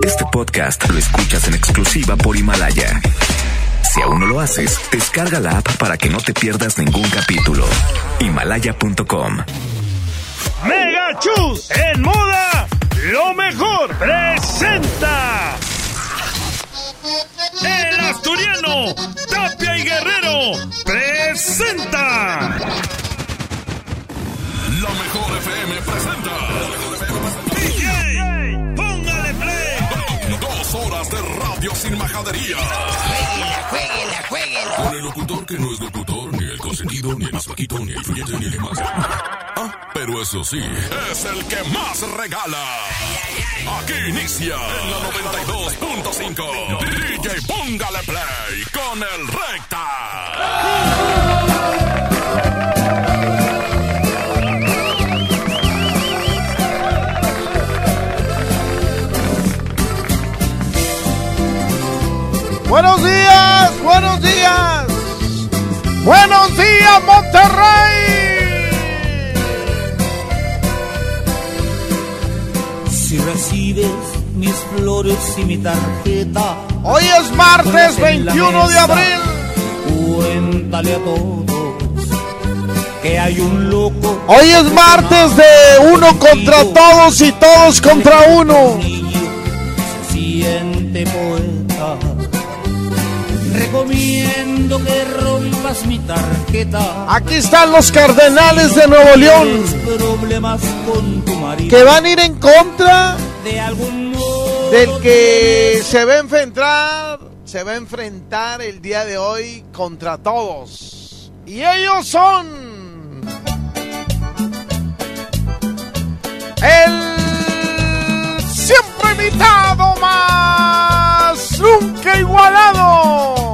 Este podcast lo escuchas en exclusiva por Himalaya. Si aún no lo haces, descarga la app para que no te pierdas ningún capítulo. Himalaya.com. Mega Chus en moda, lo mejor presenta. El asturiano, Tapia y Guerrero, presenta. La mejor FM presenta. Radio sin majadería. Jueguela, jueguela. Con el locutor que no es locutor, ni el consentido, ni el más flaquito, ni el influyente, ni el más. Ah, pero eso sí, es el que más regala. Aquí inicia en la 92.5. DJ Póngale Play con el Recta. Buenos días, buenos días. Buenos días, Monterrey. Si recibes mis flores y mi tarjeta, Hoy es martes ponlas en la 21 de abril. cuéntale a todos que hay un loco. Hoy es martes de uno contra todos y todos contra uno. niño se siente poeta. Recomiendo que rompas mi tarjeta. Aquí están los cardenales de Nuevo León que van a ir en contra de algún modo del que se va a enfrentar, se va a enfrentar el día de hoy contra todos. Y ellos son el siempre invitado más nunca igualado.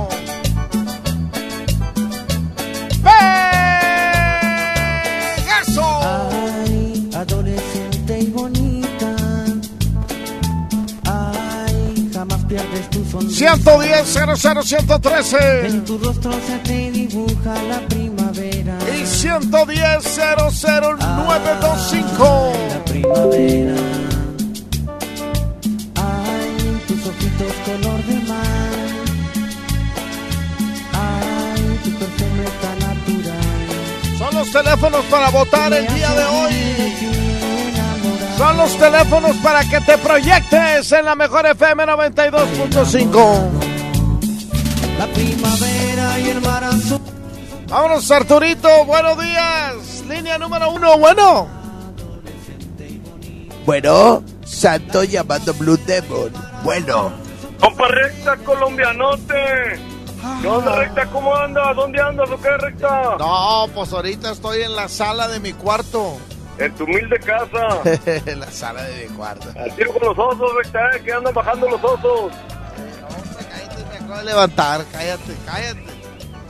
110-00113. En tu rostro se te dibuja la primavera. Y 110-00925. Ah, la primavera. Ay, tus ojitos color de mar. Ay, tu perfume tan natural. Son los teléfonos para votar el día de hoy. Son los teléfonos para que te proyectes en la mejor FM 92.5. La primavera y el mar azul. Vámonos, Arturito. Buenos días. Línea número uno. Bueno. Bueno, Santo llamando Blue Demon. Bueno, Compa recta colombianote. ¿Qué onda recta? ¿Cómo andas? ¿Dónde andas o qué recta? No, pues ahorita estoy en la sala de mi cuarto. En tu humilde casa. en la sala de mi cuarto. Al tiro con los osos, recta, ¿eh? que andan bajando los osos. Cállate, me acabo de levantar. Cállate, cállate.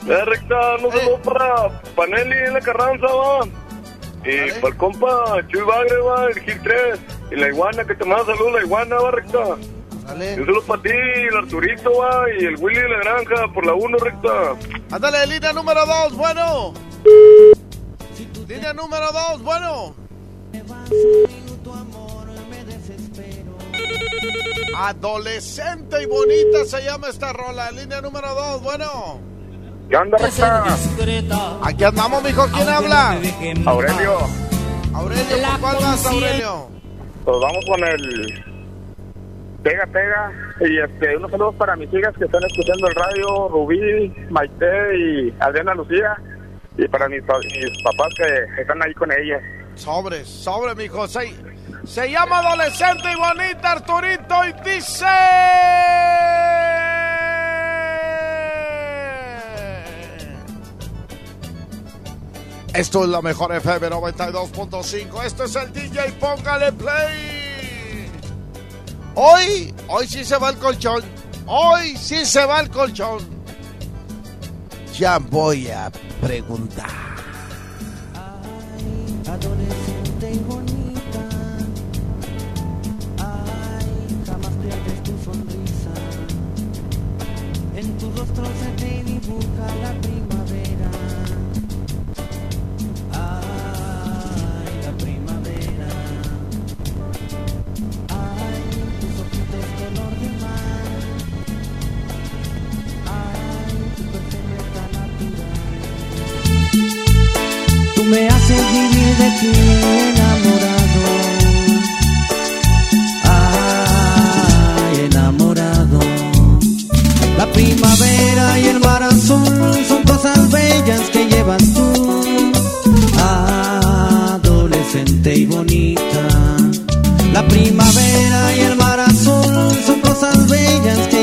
Eh, recta, no Eh. se para Panelli en la Carranza, va. Y para el compa Chuy Bagre, va, el Gil 3. Y la iguana, que te manda saludos, la iguana, va, recta. Y Dale. un saludo para ti, el Arturito, va, y el Willy de la Granja, por la 1, recta. Ándale, línea número dos, bueno. Línea número dos, bueno. Adolescente y bonita se llama esta rola. Línea número dos, bueno. ¿Qué onda, discreta. Aquí andamos, mijo. ¿Quién aunque habla? Aurelio, Aurelio, ¿por cuál vas. Aurelio? pues vamos con el Pega Pega. Y este, unos saludos para mis hijas que están escuchando el radio, Rubí, Maite y Adriana Lucía. Y para mis, pa- mis papás que están ahí con ellas. Sobre, sobre, mijo. Se, se llama Adolescente y bonita, Arturito, y dice... Esto es la mejor FM 92.5. Esto es el DJ Póngale Play. Hoy, hoy sí se va el colchón. Hoy sí se va el colchón. ya voy a preguntar. Adolescente y bonita. Ay, jamás pierdes tu sonrisa. En tu rostro se te dibuja la primavera. Ti enamorado. Ay, enamorado. La primavera y el mar azul son cosas bellas que llevas tú. Adolescente y bonita. La primavera y el mar azul son cosas bellas que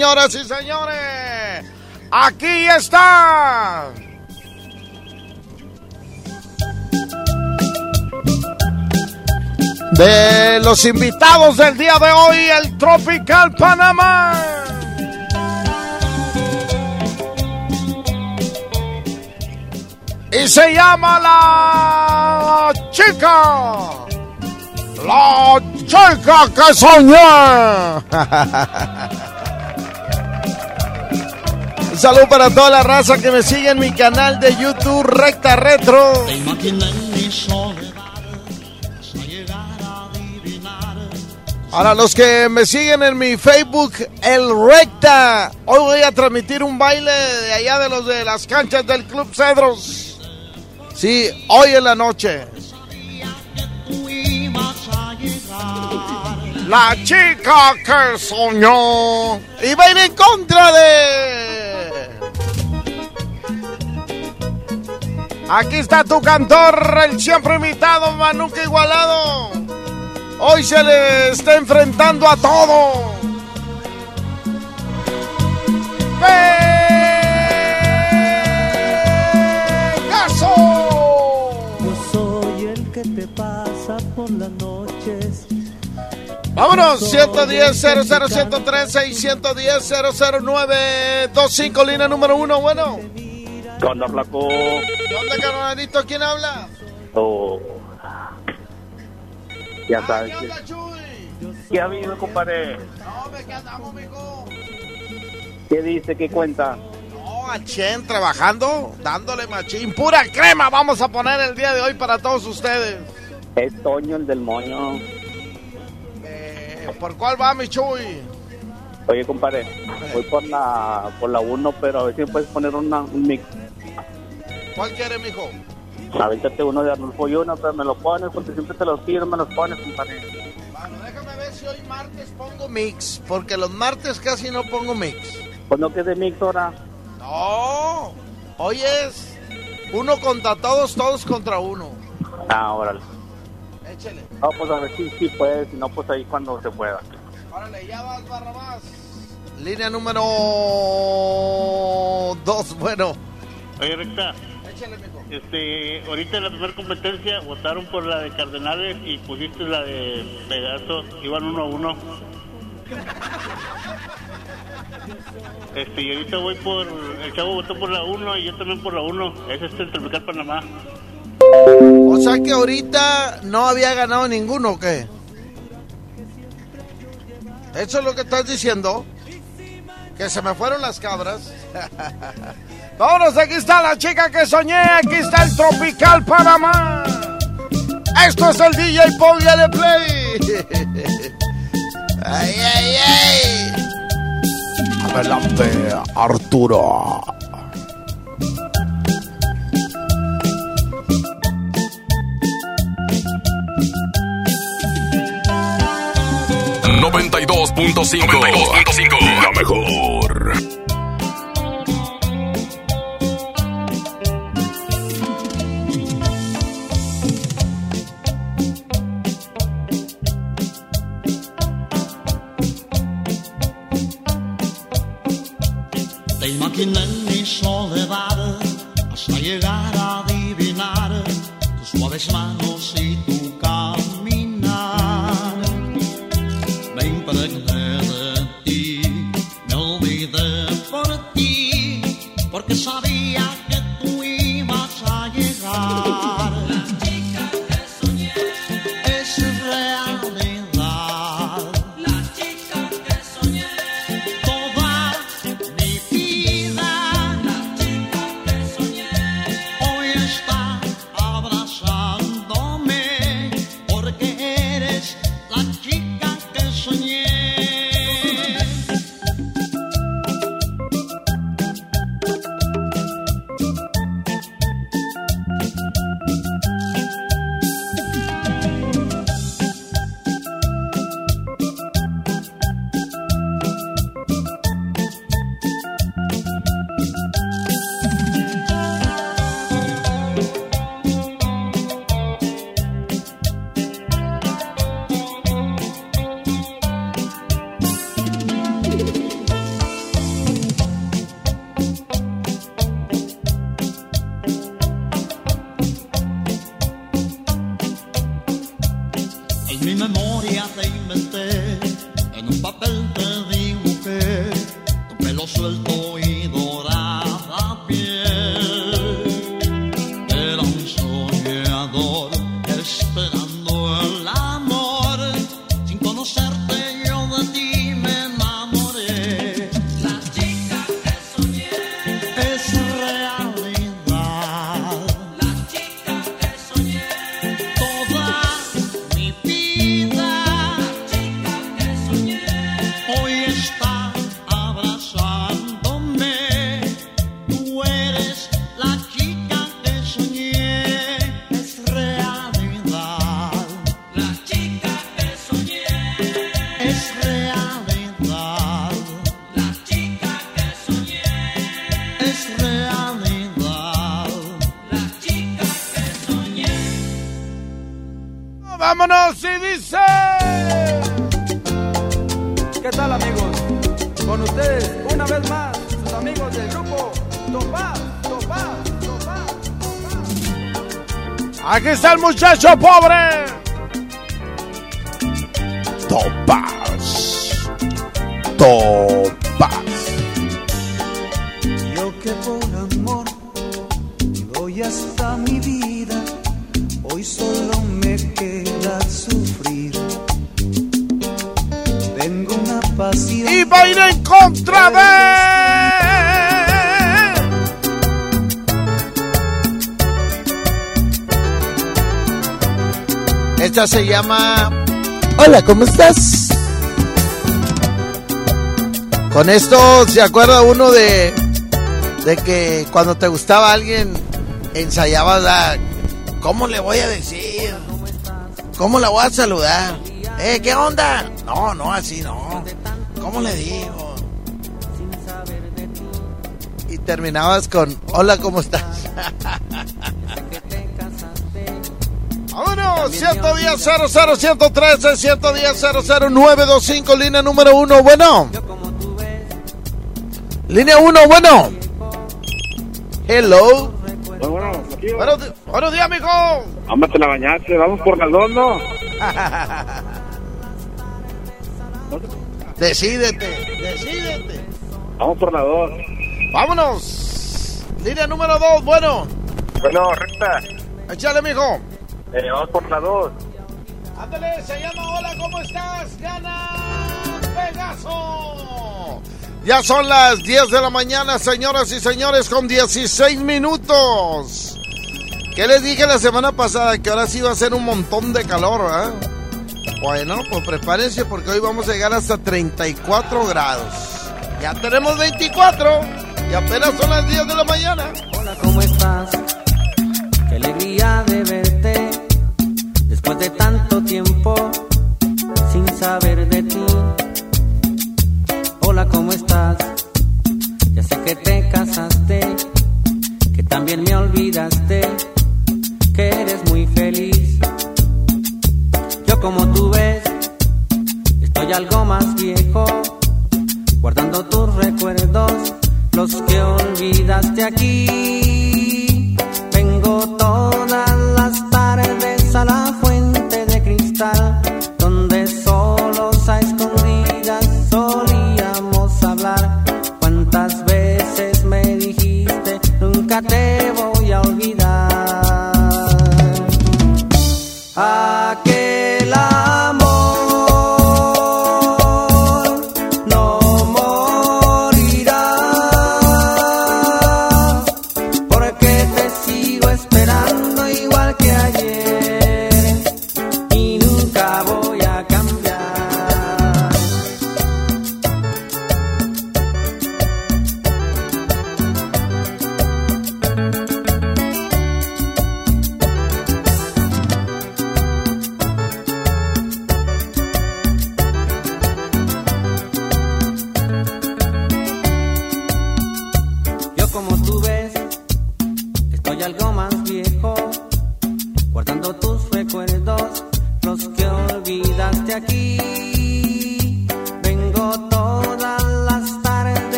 señoras y señores. Aquí está. De los invitados del día de hoy, el Tropical Panamá. Y se llama la chica. La chica que soñé. Saludo para toda la raza que me sigue en mi canal de YouTube Recta Retro. Para los que me siguen en mi Facebook, El Recta. Hoy voy a transmitir un baile de allá de los de las canchas del Club Cedros. Sí, hoy en la noche. La chica que soñó. Va a ir en contra de. Aquí está tu cantor, el siempre invitado, Manuca Igualado. Hoy se le está enfrentando a todo. ¡Pegaso! Yo soy el que te pasa por las noches. Vámonos, 110 00 113 y 110 009 25 línea número uno, bueno. ¿Qué onda, flaco? ¿Qué onda, carnalito? ¿Quién habla? Oh. Ya sabes. ¿Qué ¿Qué, onda, Chuy? ¿Qué ha habido, compadre? No, hombre, ¿qué andamos, mijo? ¿Qué dice? ¿Qué cuenta? No, Chen, trabajando, dándole machín. Pura crema vamos a poner el día de hoy para todos ustedes. Es Toño, el del moño. Eh, ¿Por cuál va, mi Chuy? Oye, compadre, voy por la por la 1, pero a ver si me puedes poner una, un mix. ¿Cuál quiere, mijo? Avéntate uno de Arnulfo y uno, pero me lo pones porque siempre te los pido, me los pones, compadre. Bueno, déjame ver si hoy martes pongo mix, porque los martes casi no pongo mix. Pues no que de mix ahora. No, hoy es uno contra todos, todos contra uno. Ah, órale. Échale. No, pues a ver si sí puedes, si no, pues ahí cuando se pueda. Órale, ya vas, Barrabás. Línea número dos, bueno. Oye, Recta, Échale, mijo. este, ahorita en la primera competencia votaron por la de Cardenales y pusiste la de Pegaso, iban uno a uno. Este, y ahorita voy por. El chavo votó por la 1 y yo también por la 1. Es este el Tropical Panamá. O sea que ahorita no había ganado ninguno, ¿o qué? ¿Eso es lo que estás diciendo? Que se me fueron las cabras. Vámonos, aquí está la chica que soñé, aquí está el Tropical Panamá. Esto es el DJ Póngale Play. ay, ay, ay. Adelante, Arturo. 92.5. 92.5. La mejor. Te imaginé en mi soledad hasta llegar a adivinar tus suaves manos São Paulo ¿cómo estás? Con esto se acuerda uno de. de que cuando te gustaba alguien ensayabas la. ¿Cómo le voy a decir? ¿Cómo la voy a saludar? ¿Eh, qué onda? No, no, así no. ¿Cómo le digo? Y terminabas con, hola, ¿cómo estás? Vámonos, 110 00 113 110 00 925, línea número uno, bueno. Línea uno, bueno. Hello. Bueno, aquí Buenos, buenos días, mijo. Vamos a la bañarse, vamos por dos, ¿no? Decídete, decídete. Vamos por la dos. Vámonos. Línea número dos, bueno. Bueno, recta. Échale, mijo. Eh, vamos por la dos. Ándale, se llama Hola, ¿cómo estás? Gana Pegaso. Ya son las 10 de la mañana, señoras y señores, con 16 minutos. ¿Qué les dije la semana pasada? Que ahora sí va a ser un montón de calor, ¿verdad? Bueno, pues prepárense porque hoy vamos a llegar hasta 34 grados. Ya tenemos 24 y apenas son las 10 de la mañana. Hola, ¿cómo estás? Qué alegría de verte después de tanto sin saber de ti. Hola, ¿cómo estás? Ya sé que te casaste, que también me olvidaste, que eres muy feliz. Yo como tú ves, estoy algo más viejo, guardando tus recuerdos, los que olvidaste aquí.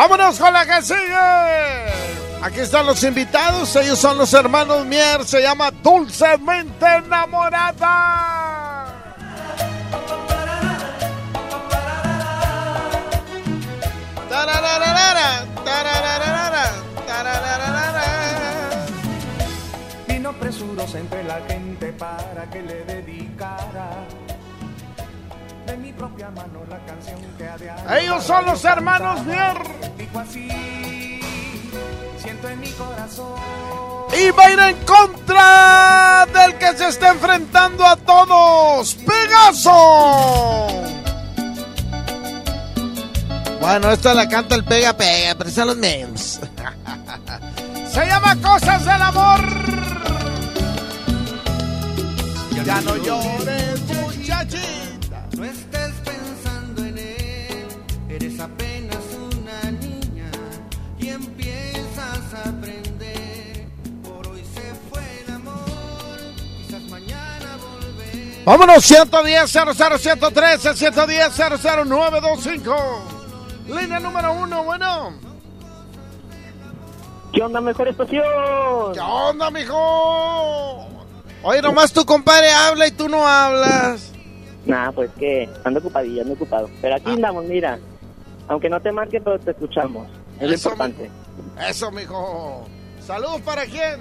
Vámonos con la que sigue. Aquí están los invitados. Ellos son los hermanos Mier. Se llama Dulcemente Enamorada. Vino entre la gente para que le dedicara de mi propia mano la canción que ha de Ellos son los hermanos Mier. Dijo así, siento en mi corazón. Y va a ir en contra del que se está enfrentando a todos. Pegaso. Bueno, esto la canta el pega pega, pero son los memes. Se llama Cosas del Amor. Ya no llores, muchachita. Apenas una niña y empiezas a aprender. Por hoy se fue el amor, quizás mañana volverá. Vámonos, 110 00113 110 00925 Línea número uno, bueno. ¿Qué onda, mejor estación? ¿Qué onda, mijo? Oye, nomás tu compadre habla y tú no hablas. Nah, pues que ando ocupadillo, ando ocupado. Pero aquí andamos, mira. Aunque no te marque, pero te escuchamos. Es lo importante. Eso, mijo. Saludos para quién.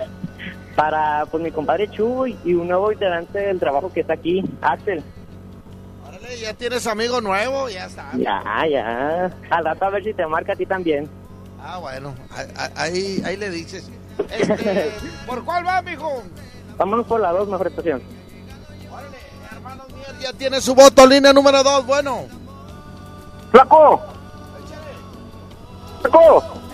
Para pues mi compadre Chu y un nuevo integrante del trabajo que está aquí, Axel. Órale, ya tienes amigo nuevo, ya está. Ya, ya. Al rato a ver si te marca a ti también. Ah, bueno, ahí, ahí, le dices. Este, ¿Por cuál va, mijo? Vámonos por la dos, mejor estación. Ya tiene su voto, línea número dos, bueno. ¡Flaco!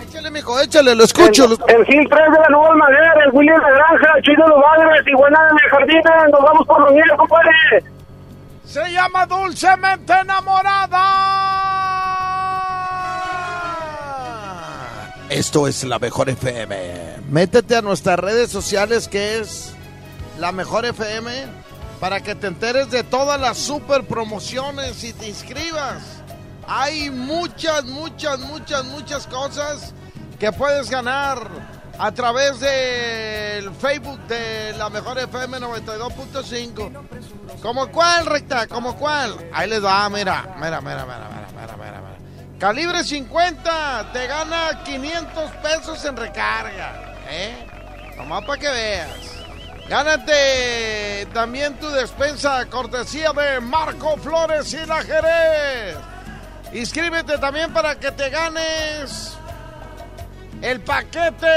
Échale, mijo, échale, lo escucho. El, el Gil 3 de la Nueva Madera, el William de Granja, Chido Los Bagres, Iguana de mi jardines. Nos vamos por los niños, compadre. Se llama Dulcemente Enamorada. Esto es la mejor FM. Métete a nuestras redes sociales que es la mejor FM para que te enteres de todas las super promociones y te inscribas. Hay muchas, muchas, muchas, muchas cosas que puedes ganar a través del Facebook de la mejor FM 92.5. ¿Como cuál, recta? ¿Como cuál? Ahí les va, mira, mira, mira, mira, mira, mira, mira, mira. Calibre 50 te gana 500 pesos en recarga, ¿eh? Para que veas. Gánate también tu despensa cortesía de Marco Flores y la Jerez. Inscríbete también para que te ganes el paquete.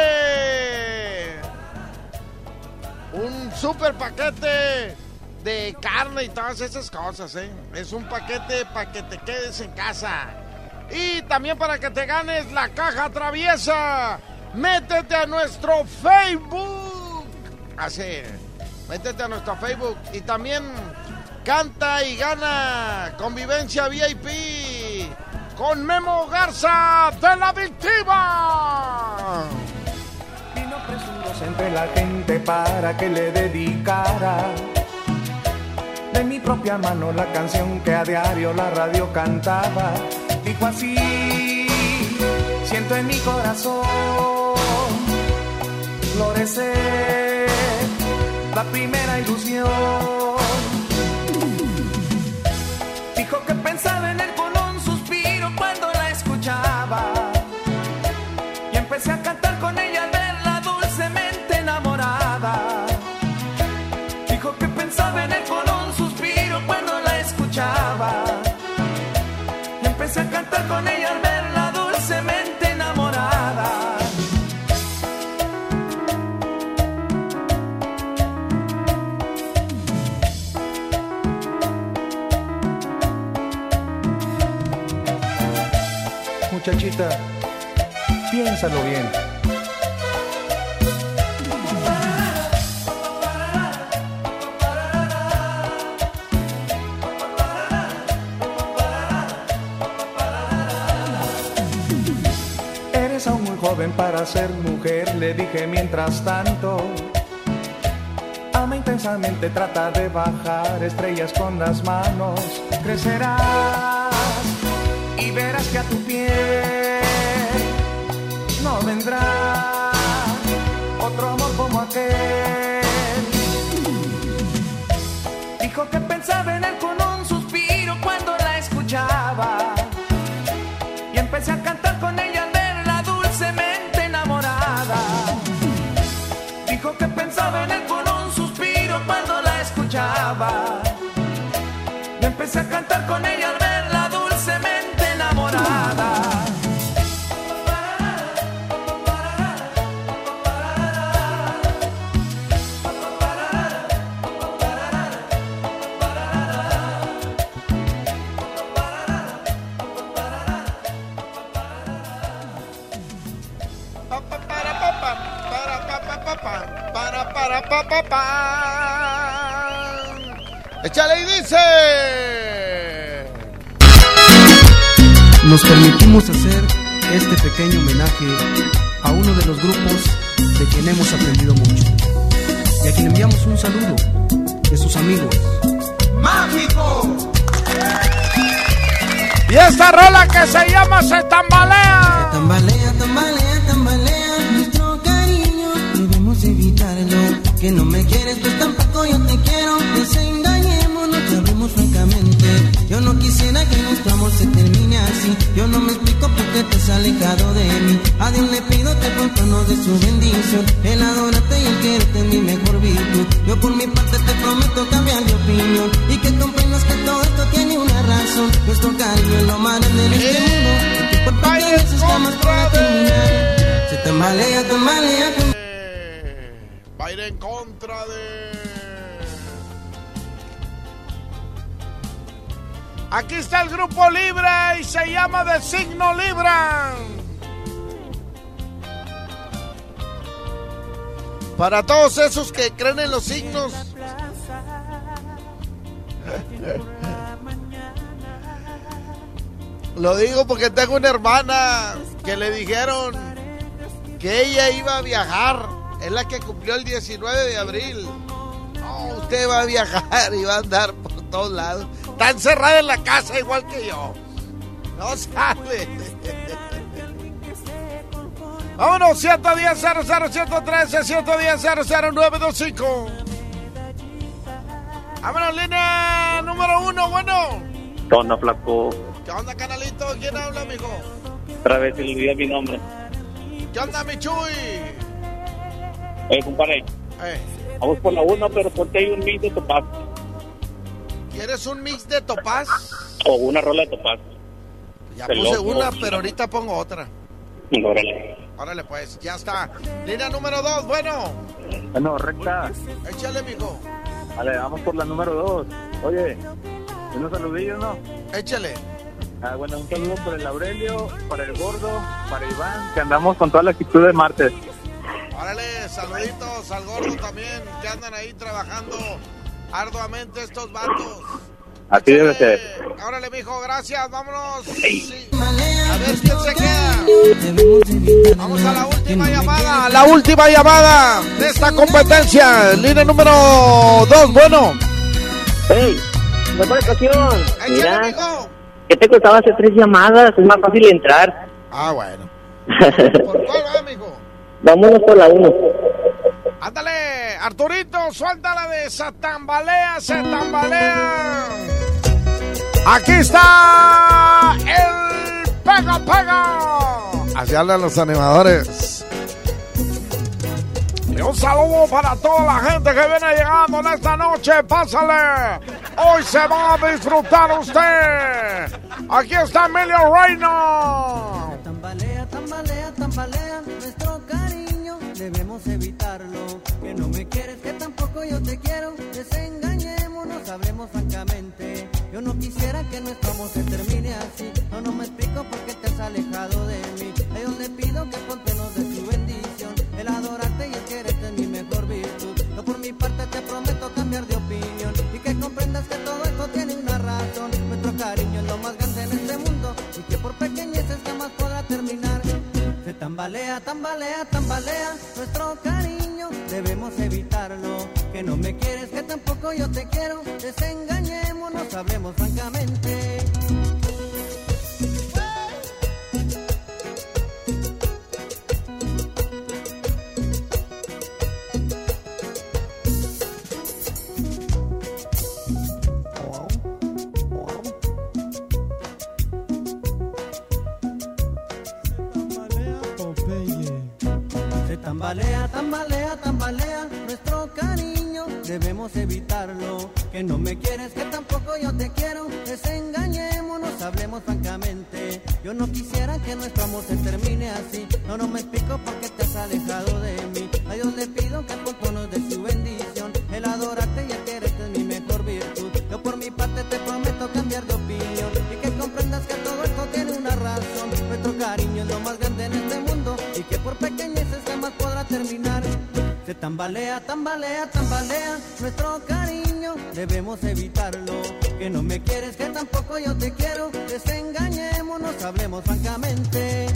Un super paquete de carne y todas esas cosas, ¿eh? Es un paquete para que te quedes en casa. Y también para que te ganes la caja traviesa. Métete a nuestro Facebook. Así. Métete a nuestro Facebook. Y también canta y gana convivencia VIP con Memo Garza de la Victiva. Vino presuroso entre la gente para que le dedicara de mi propia mano la canción que a diario la radio cantaba. Dijo así, siento en mi corazón florecer la primera ilusión. Pensaba en él Piénsalo bien. Eres aún muy joven para ser mujer, le dije mientras tanto. Ama intensamente, trata de bajar estrellas con las manos. Crecerás y verás que a tu otro amor como aquel. Dijo que pensaba en él con un suspiro cuando la escuchaba. Y empecé a cantar con ella al verla dulcemente enamorada. Dijo que pensaba en él con un suspiro cuando la escuchaba. Y empecé a cantar con ella al verla hemos aprendido mucho. Y a quien enviamos un saludo de sus amigos. ¡Mágico! Y esta rola que se llama Se tambalea. Se tambalea, tambalea, tambalea nuestro cariño. Debemos evitarlo. Que no me quieres, pues tampoco yo te quiero. Desengañemos, nos hablemos francamente. Yo no quisiera que nuestro amor se termine así. Yo no me explico por qué te has alejado de mí. Dios le pido que pronto dé su bendición. El adorarte y el quererte es mi mejor virtud. Yo por mi parte te prometo cambiar de opinión. Y que comprendas que todo esto tiene una razón. Nuestro cariño es lo más grande de este mundo. Y que por pequeñas es jamás podrá terminar. Se tambalea, tambalea. Va a ir en contra de. Aquí está el grupo Libre y se llama de signo Libra. Para todos esos que creen en los signos. Lo digo porque tengo una hermana que le dijeron que ella iba a viajar. Es la que cumplió el 19 de abril. No, usted va a viajar y va a andar por todos lados. Está encerrada en la casa igual que yo. No sale. Vámonos, 110 00 113 110 00925. Vámonos, línea número uno, bueno. ¿Qué onda, flaco? ¿Qué onda, canalito? ¿Quién habla, mijo? Otra vez se le olvidó mi nombre. ¿Qué onda, mi Chuy? Eh, compadre. Eh, Vamos por la 1, pero ponte ahí un mix de topaz. ¿Quieres un mix de topaz? O una rola de topaz. Ya puse una, pero ahorita pongo otra. Órale. Órale, pues, ya está. Línea número dos, bueno. Bueno, recta. Échale, mijo. Vale, vamos por la número 2. Oye, unos saludillos, ¿no? Échale. Ah, bueno, un saludo para el Aurelio, para el Gordo, para Iván, que andamos con toda la actitud de martes. Órale, saluditos al gordo también, que andan ahí trabajando arduamente estos vatos. Así debe ser. Órale, mijo, gracias, vámonos. Sí. A ver quién se queda. Vamos a la última llamada, la última llamada de esta competencia. Línea número dos, bueno. ¡Ey! Mejor ocasión. Mira, mijo. ¿qué te costaba hacer tres llamadas? Es más fácil entrar. Ah, bueno. ¿Por cuál va, mijo? Vámonos por la uno. Ándale, Arturito, suéltala de se tambalea, se tambalea. Aquí está el pega pega. Así hablan los animadores. Y un saludo para toda la gente que viene llegando en esta noche. Pásale. Hoy se va a disfrutar usted. Aquí está Emilio Reina. Tambalea, tambalea, tambalea debemos evitarlo. Que no me quieres, que tampoco yo te quiero. Desengañémonos, hablemos francamente. Yo no quisiera que nuestro amor se termine así. No, no me explico por qué te has alejado de mí. A Dios le pido que ponte nos dé su bendición. El adorarte y el quererte es mi mejor virtud. Yo por mi parte te prometo cambiar de opinión. Y que comprendas que todo esto tiene una razón. Nuestro cariño es lo más grande en este mundo. Y que por pequeñeces tambalea, tambalea, tambalea nuestro cariño, debemos evitarlo. Que no me quieres, que tampoco yo te quiero. Desengañémonos, hablemos francamente. Tambalea, tambalea, tambalea nuestro cariño, debemos evitarlo. Que no me quieres, que tampoco yo te quiero. Desengañémonos, hablemos francamente. Yo no quisiera que nuestro amor se termine así. No, no me explico por qué te has alejado de mí. A Dios le pido que pronto nos dé su bendición. El adorarte y el quererte es mi mejor virtud. Yo por mi parte te prometo cambiar de opinión. Y que comprendas que todo esto tiene una razón. Nuestro cariño es lo más grande en este mundo. Y que por pequeñeces podrá terminar. Se tambalea, tambalea, tambalea nuestro cariño, debemos evitarlo. Que no me quieres, que tampoco yo te quiero. Desengañémonos, hablemos francamente.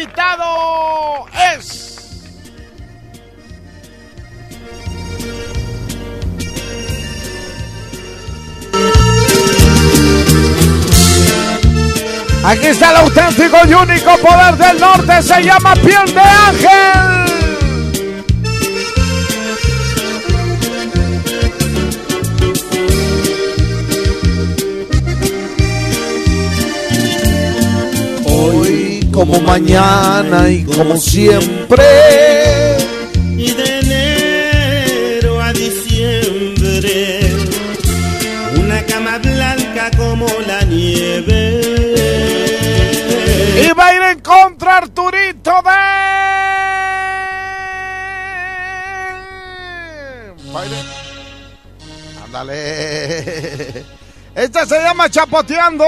Invitado es. Aquí está el auténtico y único poder del norte, se llama piel de ángel. Como mañana y como siempre. Y de enero a diciembre, una cama blanca como la nieve. Y va a ir en contra Arturito de... En- Ándale. Esta se llama Chapoteando.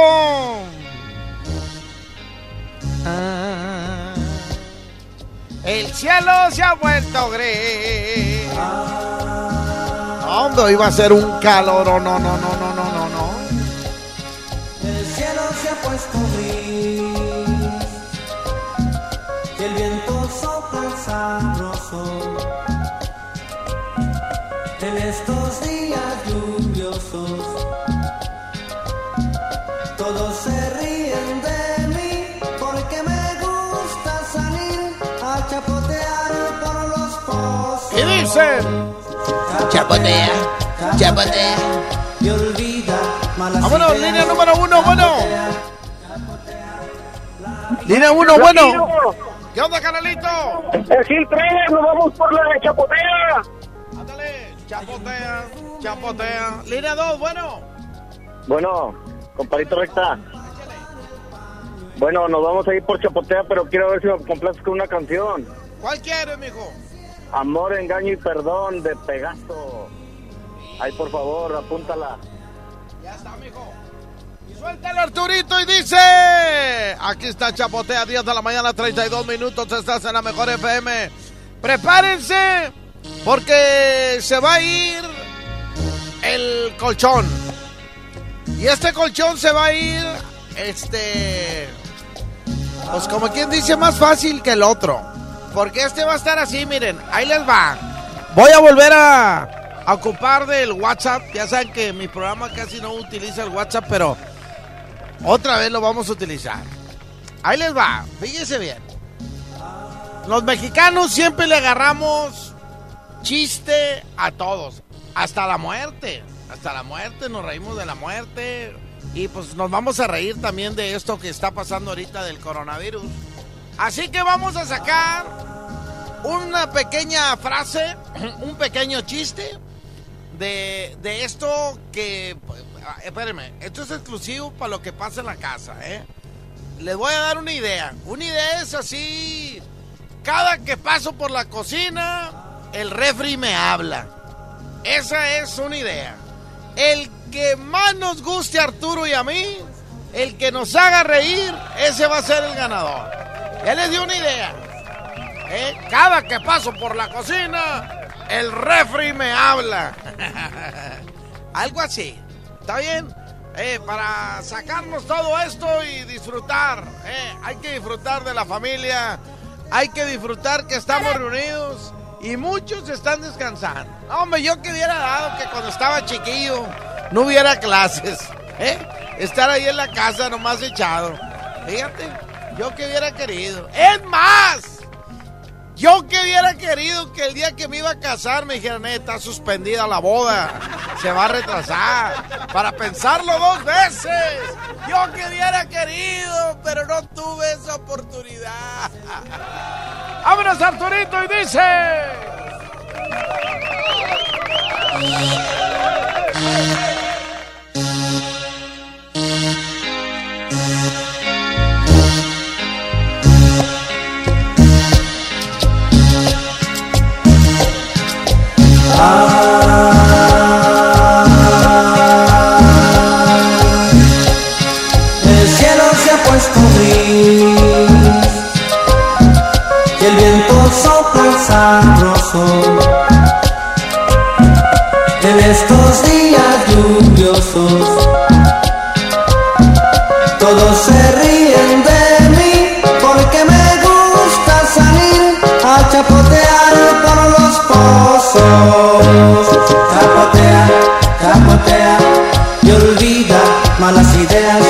El cielo se ha vuelto gris. ¿Dónde iba a ser un calor? No, no, no, no, no, no, no. El cielo se ha puesto gris y el viento sopla sabroso. Dicen. Chapotea, chapotea y olvida malas Vámonos, ideas. línea número uno, bueno. Línea uno, bueno. ¿Qué onda, canalito? El Gil 3, nos vamos por la de Chapotea. Ándale, chapotea, chapotea. Línea dos, bueno. Bueno, compadrito recta. Bueno, nos vamos a ir por Chapotea, pero quiero ver si me complaces con una canción. ¿Cuál quieres, mijo? Amor, engaño y perdón de Pegaso. Ay, por favor, apúntala. Ya está, mijo. Suéltalo, Arturito, y dice... Aquí está Chapotea, 10 de la mañana, 32 minutos. Estás en la mejor FM. Prepárense, porque se va a ir el colchón. Y este colchón se va a ir, este... Pues como quien dice, más fácil que el otro. Porque este va a estar así, miren, ahí les va. Voy a volver a, a ocupar del WhatsApp. Ya saben que mi programa casi no utiliza el WhatsApp, pero otra vez lo vamos a utilizar. Ahí les va, fíjense bien. Los mexicanos siempre le agarramos chiste a todos, hasta la muerte. Hasta la muerte, nos reímos de la muerte. Y pues nos vamos a reír también de esto que está pasando ahorita del coronavirus. Así que vamos a sacar una pequeña frase, un pequeño chiste de, de esto que... Espérenme, esto es exclusivo para lo que pasa en la casa, ¿eh? Les voy a dar una idea. Una idea es así... Cada que paso por la cocina, el refri me habla. Esa es una idea. El que más nos guste a Arturo y a mí, el que nos haga reír, ese va a ser el ganador. Ya les di una idea. ¿eh? Cada que paso por la cocina, el refri me habla. Algo así. ¿Está bien? Eh, para sacarnos todo esto y disfrutar. ¿eh? Hay que disfrutar de la familia. Hay que disfrutar que estamos reunidos. Y muchos están descansando. No, hombre, yo que hubiera dado que cuando estaba chiquillo no hubiera clases. ¿eh? Estar ahí en la casa nomás echado. Fíjate, yo que hubiera querido. Es más, yo que hubiera querido que el día que me iba a casar me dijeran, "Eh, está suspendida la boda, se va a retrasar, para pensarlo dos veces. Yo que hubiera querido, pero no tuve esa oportunidad. ¡Vámonos, Arturito! Y dice... El cielo se ha puesto gris y el viento sopla sabroso. En estos días lluviosos, todos se ríen de mí porque me gusta salir a chapotear por los Chapotea, chapotea y olvida malas ideas.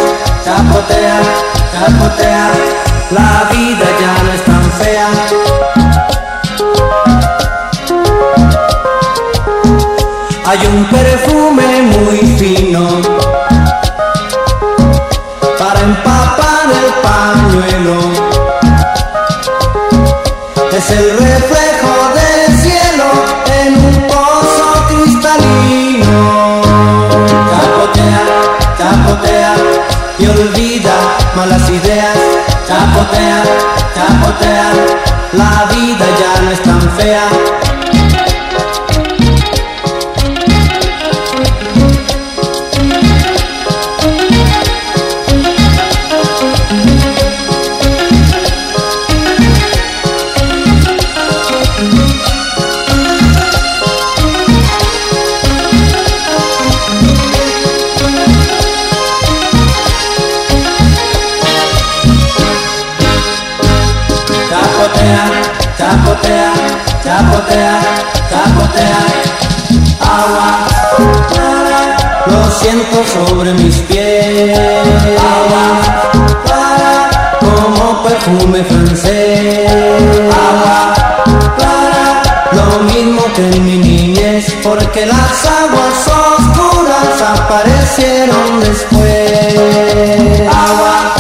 Chapotea, chapotea, la vida ya no es tan fea. Hay un perfume muy fino para empapar el pañuelo. Es el reflejo del chapotea y olvida malas ideas. Chapotea, chapotea, la vida ya no es tan fea. Chapotea, chapotea, chapotea. Agua, clara, lo siento sobre mis pies. Agua, clara, como perfume francés. Agua, clara, lo mismo que en mi niñez, porque las aguas oscuras aparecieron después. Agua,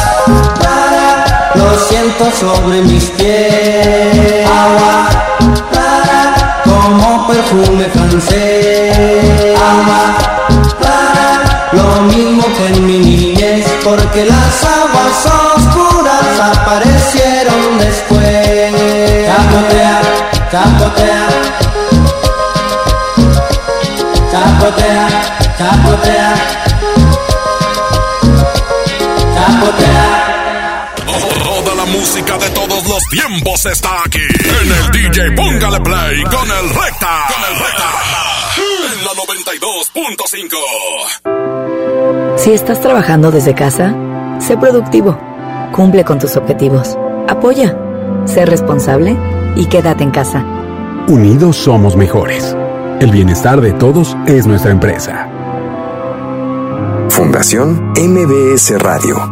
clara, lo siento sobre mis pies. Perfume francés. Agua clara, lo mismo que en mi niñez, porque las aguas oscuras aparecieron después. Chapotea. Chapotea, chapotea. Chapotea. Tiempos está aquí. En el DJ Póngale Play con el Recta. Con el Recta. En la 92.5. Si estás trabajando desde casa, sé productivo, cumple con tus objetivos, apoya, sé responsable y quédate en casa. Unidos somos mejores. El bienestar de todos es nuestra empresa. Fundación MBS Radio.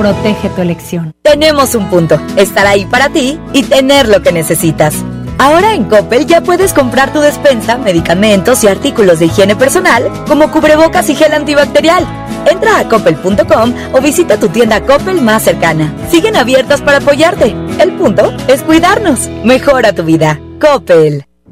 protege tu elección. Tenemos un punto, estar ahí para ti y tener lo que necesitas. Ahora en Coppel ya puedes comprar tu despensa, medicamentos y artículos de higiene personal, como cubrebocas y gel antibacterial. Entra a coppel.com o visita tu tienda Coppel más cercana. Siguen abiertas para apoyarte. El punto es cuidarnos. Mejora tu vida. Coppel.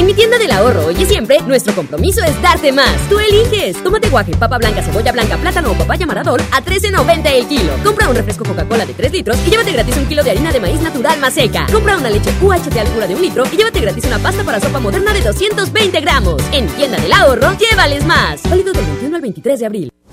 En mi tienda del ahorro hoy y siempre, nuestro compromiso es darte más. Tú eliges. Tomate guaje, papa blanca, cebolla blanca, plátano o papaya maradol a 13.90 el kilo. Compra un refresco Coca-Cola de 3 litros y llévate gratis un kilo de harina de maíz natural más seca. Compra una leche UHT al pura de un litro y llévate gratis una pasta para sopa moderna de 220 gramos. En tienda del ahorro, llévales más. Válido del 21 al 23 de abril.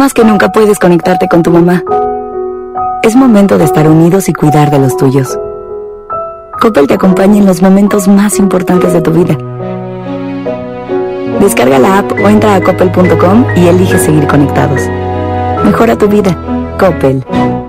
Más que nunca puedes conectarte con tu mamá. Es momento de estar unidos y cuidar de los tuyos. Coppel te acompaña en los momentos más importantes de tu vida. Descarga la app o entra a coppel.com y elige seguir conectados. Mejora tu vida. Coppel.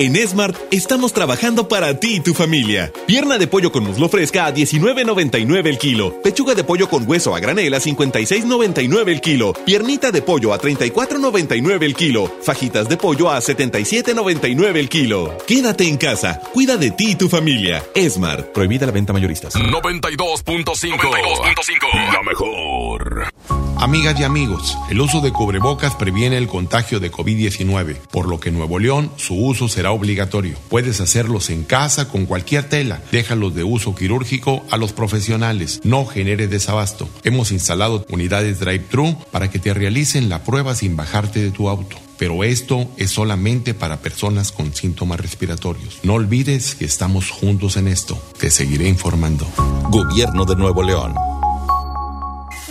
En Smart estamos trabajando para ti y tu familia. Pierna de pollo con muslo fresca a 19.99 el kilo. Pechuga de pollo con hueso a granel a 56.99 el kilo. Piernita de pollo a 34.99 el kilo. Fajitas de pollo a 77.99 el kilo. Quédate en casa. Cuida de ti y tu familia. Smart. Prohibida la venta mayoristas. 92.5. 92.5. La mejor. Amigas y amigos, el uso de cubrebocas previene el contagio de COVID-19, por lo que en Nuevo León su uso será obligatorio. Puedes hacerlos en casa con cualquier tela. Déjalos de uso quirúrgico a los profesionales. No genere desabasto. Hemos instalado unidades drive-thru para que te realicen la prueba sin bajarte de tu auto. Pero esto es solamente para personas con síntomas respiratorios. No olvides que estamos juntos en esto. Te seguiré informando. Gobierno de Nuevo León.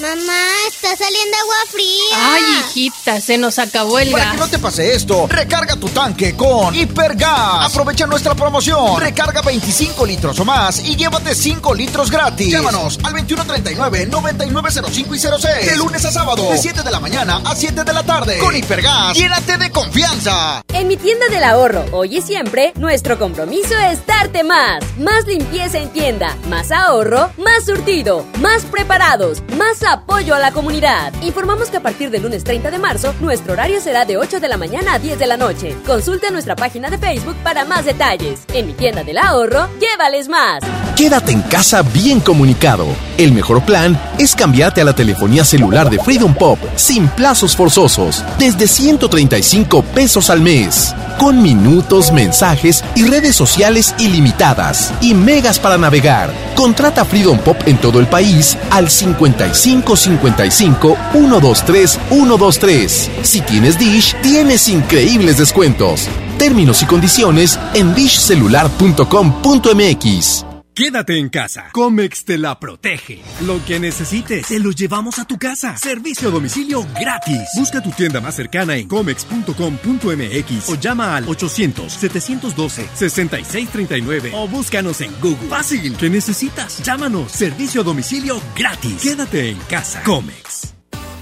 Mamá, está saliendo agua fría. Ay, hijita, se nos acabó el Para gas. que no te pase esto, recarga tu tanque con Hipergas. Aprovecha nuestra promoción. Recarga 25 litros o más y llévate 5 litros gratis. Llámanos al 2139-9905 y 06. De lunes a sábado, de 7 de la mañana a 7 de la tarde. Con Hipergas, llénate de confianza. En mi tienda del ahorro, hoy y siempre, nuestro compromiso es darte más. Más limpieza en tienda, más ahorro, más surtido, más preparados, más apoyo a la comunidad. Informamos que a partir del lunes 30 de marzo, nuestro horario será de 8 de la mañana a 10 de la noche. Consulta nuestra página de Facebook para más detalles. En mi tienda del ahorro, llévales más. Quédate en casa bien comunicado. El mejor plan es cambiarte a la telefonía celular de Freedom Pop sin plazos forzosos, desde 135 pesos al mes, con minutos, mensajes y redes sociales ilimitadas y megas para navegar. Contrata Freedom Pop en todo el país al 5555 123 123. Si tienes Dish, tienes increíbles descuentos. Términos y condiciones en dishcelular.com.mx. Quédate en casa. Comex te la protege. Lo que necesites, te lo llevamos a tu casa. Servicio a domicilio gratis. Busca tu tienda más cercana en comex.com.mx o llama al 800-712-6639 o búscanos en Google. Fácil. ¿Qué necesitas? Llámanos. Servicio a domicilio gratis. Quédate en casa. Comex.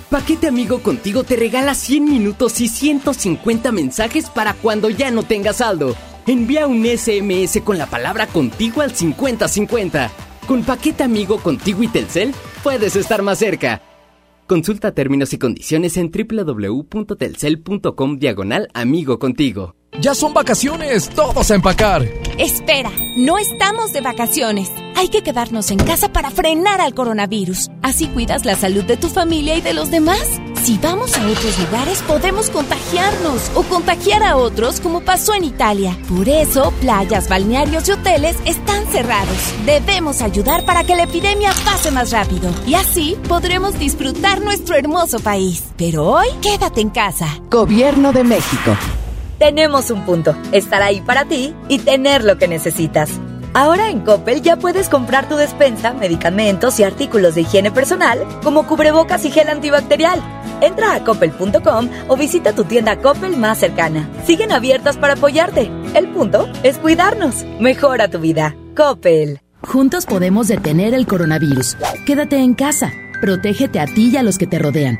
Paquete Amigo Contigo te regala 100 minutos y 150 mensajes para cuando ya no tengas saldo. Envía un SMS con la palabra contigo al 5050. Con Paquete Amigo Contigo y Telcel puedes estar más cerca. Consulta términos y condiciones en www.telcel.com diagonal amigo contigo. Ya son vacaciones, todos a empacar. Espera, no estamos de vacaciones. Hay que quedarnos en casa para frenar al coronavirus. Así cuidas la salud de tu familia y de los demás. Si vamos a otros lugares podemos contagiarnos o contagiar a otros como pasó en Italia. Por eso, playas, balnearios y hoteles están cerrados. Debemos ayudar para que la epidemia pase más rápido y así podremos disfrutar nuestro hermoso país. Pero hoy, quédate en casa. Gobierno de México. Tenemos un punto, estar ahí para ti y tener lo que necesitas. Ahora en Coppel ya puedes comprar tu despensa, medicamentos y artículos de higiene personal como cubrebocas y gel antibacterial. Entra a coppel.com o visita tu tienda Coppel más cercana. Siguen abiertas para apoyarte. El punto es cuidarnos. Mejora tu vida. Coppel. Juntos podemos detener el coronavirus. Quédate en casa. Protégete a ti y a los que te rodean.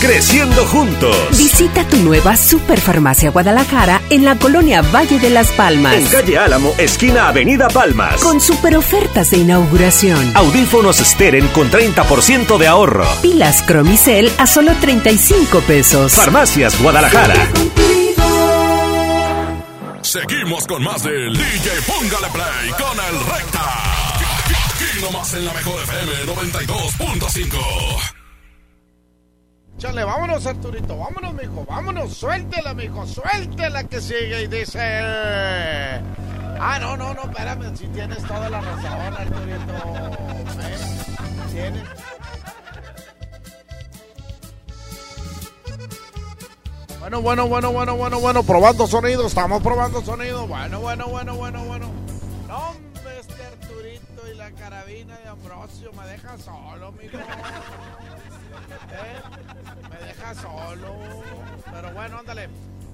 Creciendo juntos. Visita tu nueva Superfarmacia Guadalajara en la colonia Valle de las Palmas. En calle Álamo, esquina Avenida Palmas. Con super ofertas de inauguración. Audífonos Steren con 30% de ahorro. Pilas Cromicel a solo 35 pesos. Farmacias Guadalajara. Seguimos con más del DJ Póngale Play con el Recta. Aquí nomás en la mejor FM 92.5. Chale, vámonos Arturito, vámonos mijo, vámonos, suéltela mijo, suéltela que sigue y dice... Ah, no, no, no, espérame, si tienes toda la razón Arturito. Tienes... Bueno, bueno, bueno, bueno, bueno, bueno, probando sonido, estamos probando sonido. Bueno, bueno, bueno, bueno, bueno. No, este Arturito y la carabina de Ambrosio me deja solo, mijo. ¿Eh? Me deja solo. Pero bueno, ándale.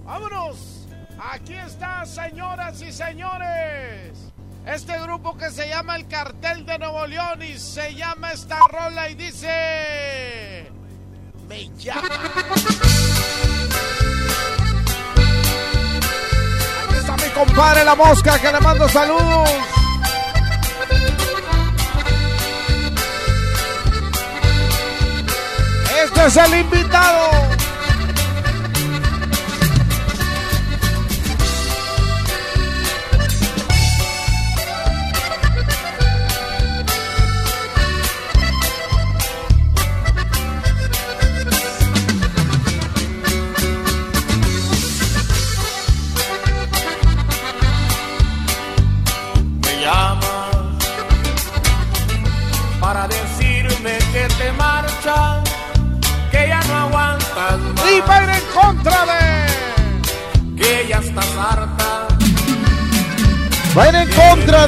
¡Vámonos! Aquí está, señoras y señores. Este grupo que se llama el Cartel de Nuevo León y se llama esta rola y dice... Me llama. Aquí está mi compadre La Mosca que le mando saludos. Este es el invitado.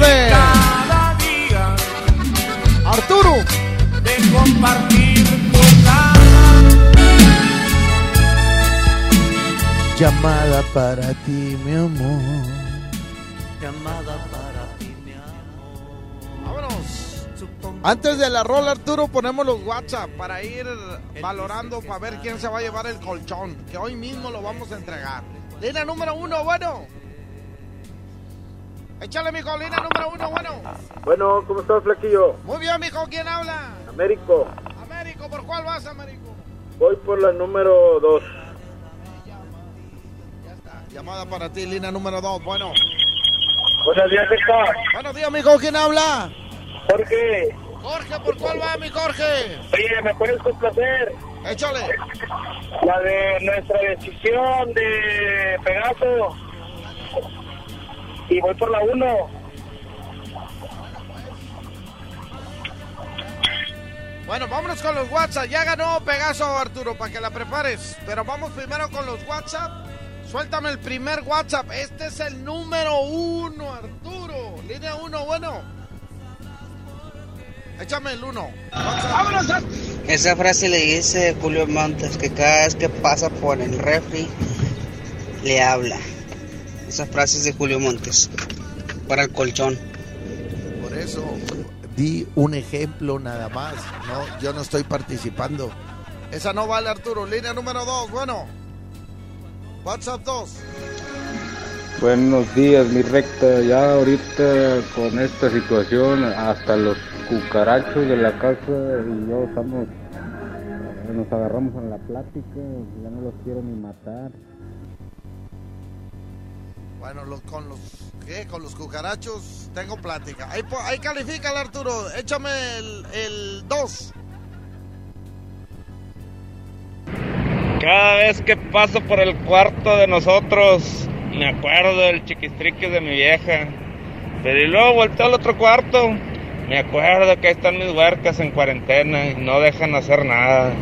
Cada día Arturo. de compartir tu cama. Llamada para ti, mi amor. Llamada para ti, mi amor. Vámonos. Antes de la rola, Arturo, ponemos los WhatsApp para ir valorando, para ver quién se va a llevar el colchón, que hoy mismo lo vamos a entregar. Lina número uno, bueno. Échale, mijo, lina número uno, bueno. Bueno, ¿cómo estás, Flaquillo? Muy bien, mijo, ¿quién habla? Américo, Américo, ¿por cuál vas, Américo? voy por la número 2. Llamada para ti, línea número dos, bueno. Buenos días, Recta. Buenos días, mijo, ¿quién habla? Jorge. Jorge, ¿por cuál va, mi Jorge? Oye, ¿me puedes complacer? Échale. La de nuestra decisión de Pegaso. Y voy por la 1. Bueno, vámonos con los WhatsApp. Ya ganó Pegaso, Arturo, para que la prepares. Pero vamos primero con los WhatsApp. Suéltame el primer WhatsApp. Este es el número uno, Arturo. Línea uno, bueno. Échame el uno. ¡Vámonos! a- Esa frase le dice Julio Montes que cada vez que pasa por el refri le habla. Esas frases de Julio Montes para el colchón. Por eso di un ejemplo nada más. No, yo no estoy participando. Esa no vale, Arturo. Línea número dos, bueno. WhatsApp 2. Buenos días, mi recta. Ya ahorita con esta situación, hasta los cucarachos de la casa y yo estamos, eh, nos agarramos en la plática, ya no los quiero ni matar. Bueno, los, con los ¿qué? Con los cucarachos tengo plática. Ahí, ahí califica Arturo. Échame el 2. Cada vez que paso por el cuarto de nosotros, me acuerdo del chiquistrique de mi vieja. Pero y luego volteo al otro cuarto, me acuerdo que ahí están mis huercas en cuarentena y no dejan hacer nada.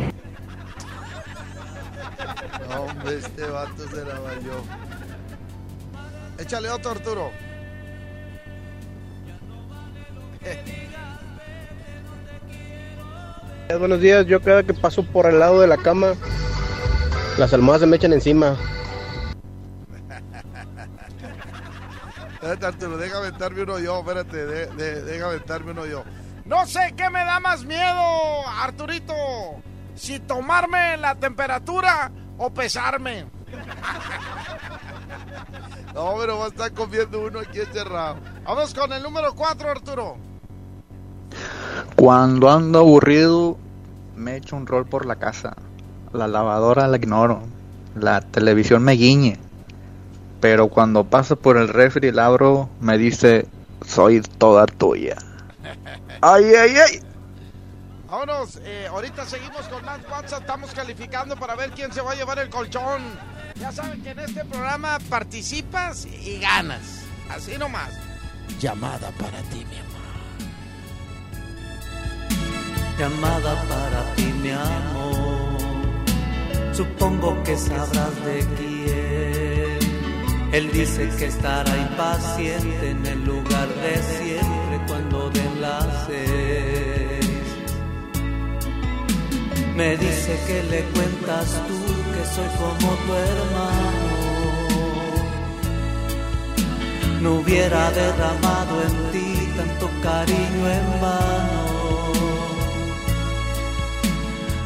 Hombre, este vato se la valió. Échale otro, Arturo. Buenos días, yo cada que paso por el lado de la cama, las almohadas se me echan encima. Espérate, Arturo, déjame aventarme uno yo. Espérate, de, de- déjame aventarme uno yo. No sé qué me da más miedo, Arturito. Si tomarme la temperatura o pesarme. No, pero va a estar comiendo uno aquí encerrado. Vamos con el número 4, Arturo. Cuando ando aburrido, me echo un rol por la casa. La lavadora la ignoro. La televisión me guiñe. Pero cuando paso por el refri y la abro, me dice, soy toda tuya. ¡Ay, ay, ay! Vámonos, eh, ahorita seguimos con más WhatsApp. Estamos calificando para ver quién se va a llevar el colchón. Ya saben que en este programa participas y ganas. Así nomás. Llamada para ti, mi amor. Llamada para ti, mi amor. Supongo que sabrás de quién. Él dice que estará impaciente en el lugar de siempre cuando den las seis. Me dice que le cuentas tú soy como tu hermano. No hubiera derramado en ti tanto cariño en vano.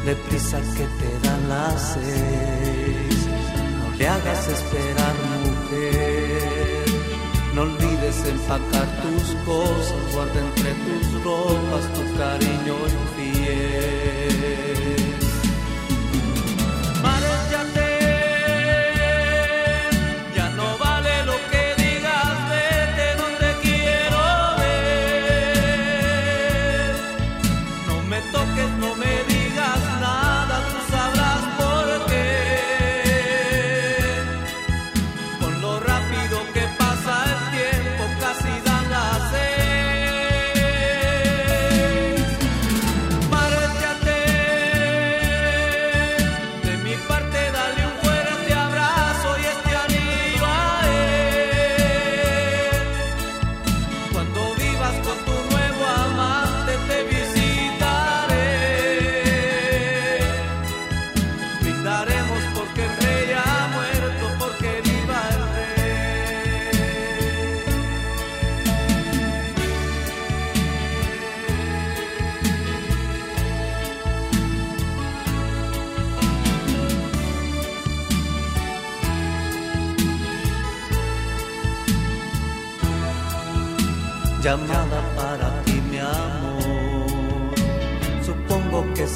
Deprisa que te dan las seis. No le hagas esperar, mujer. No olvides empacar tus cosas, guarda entre tus ropas tu cariño infiel.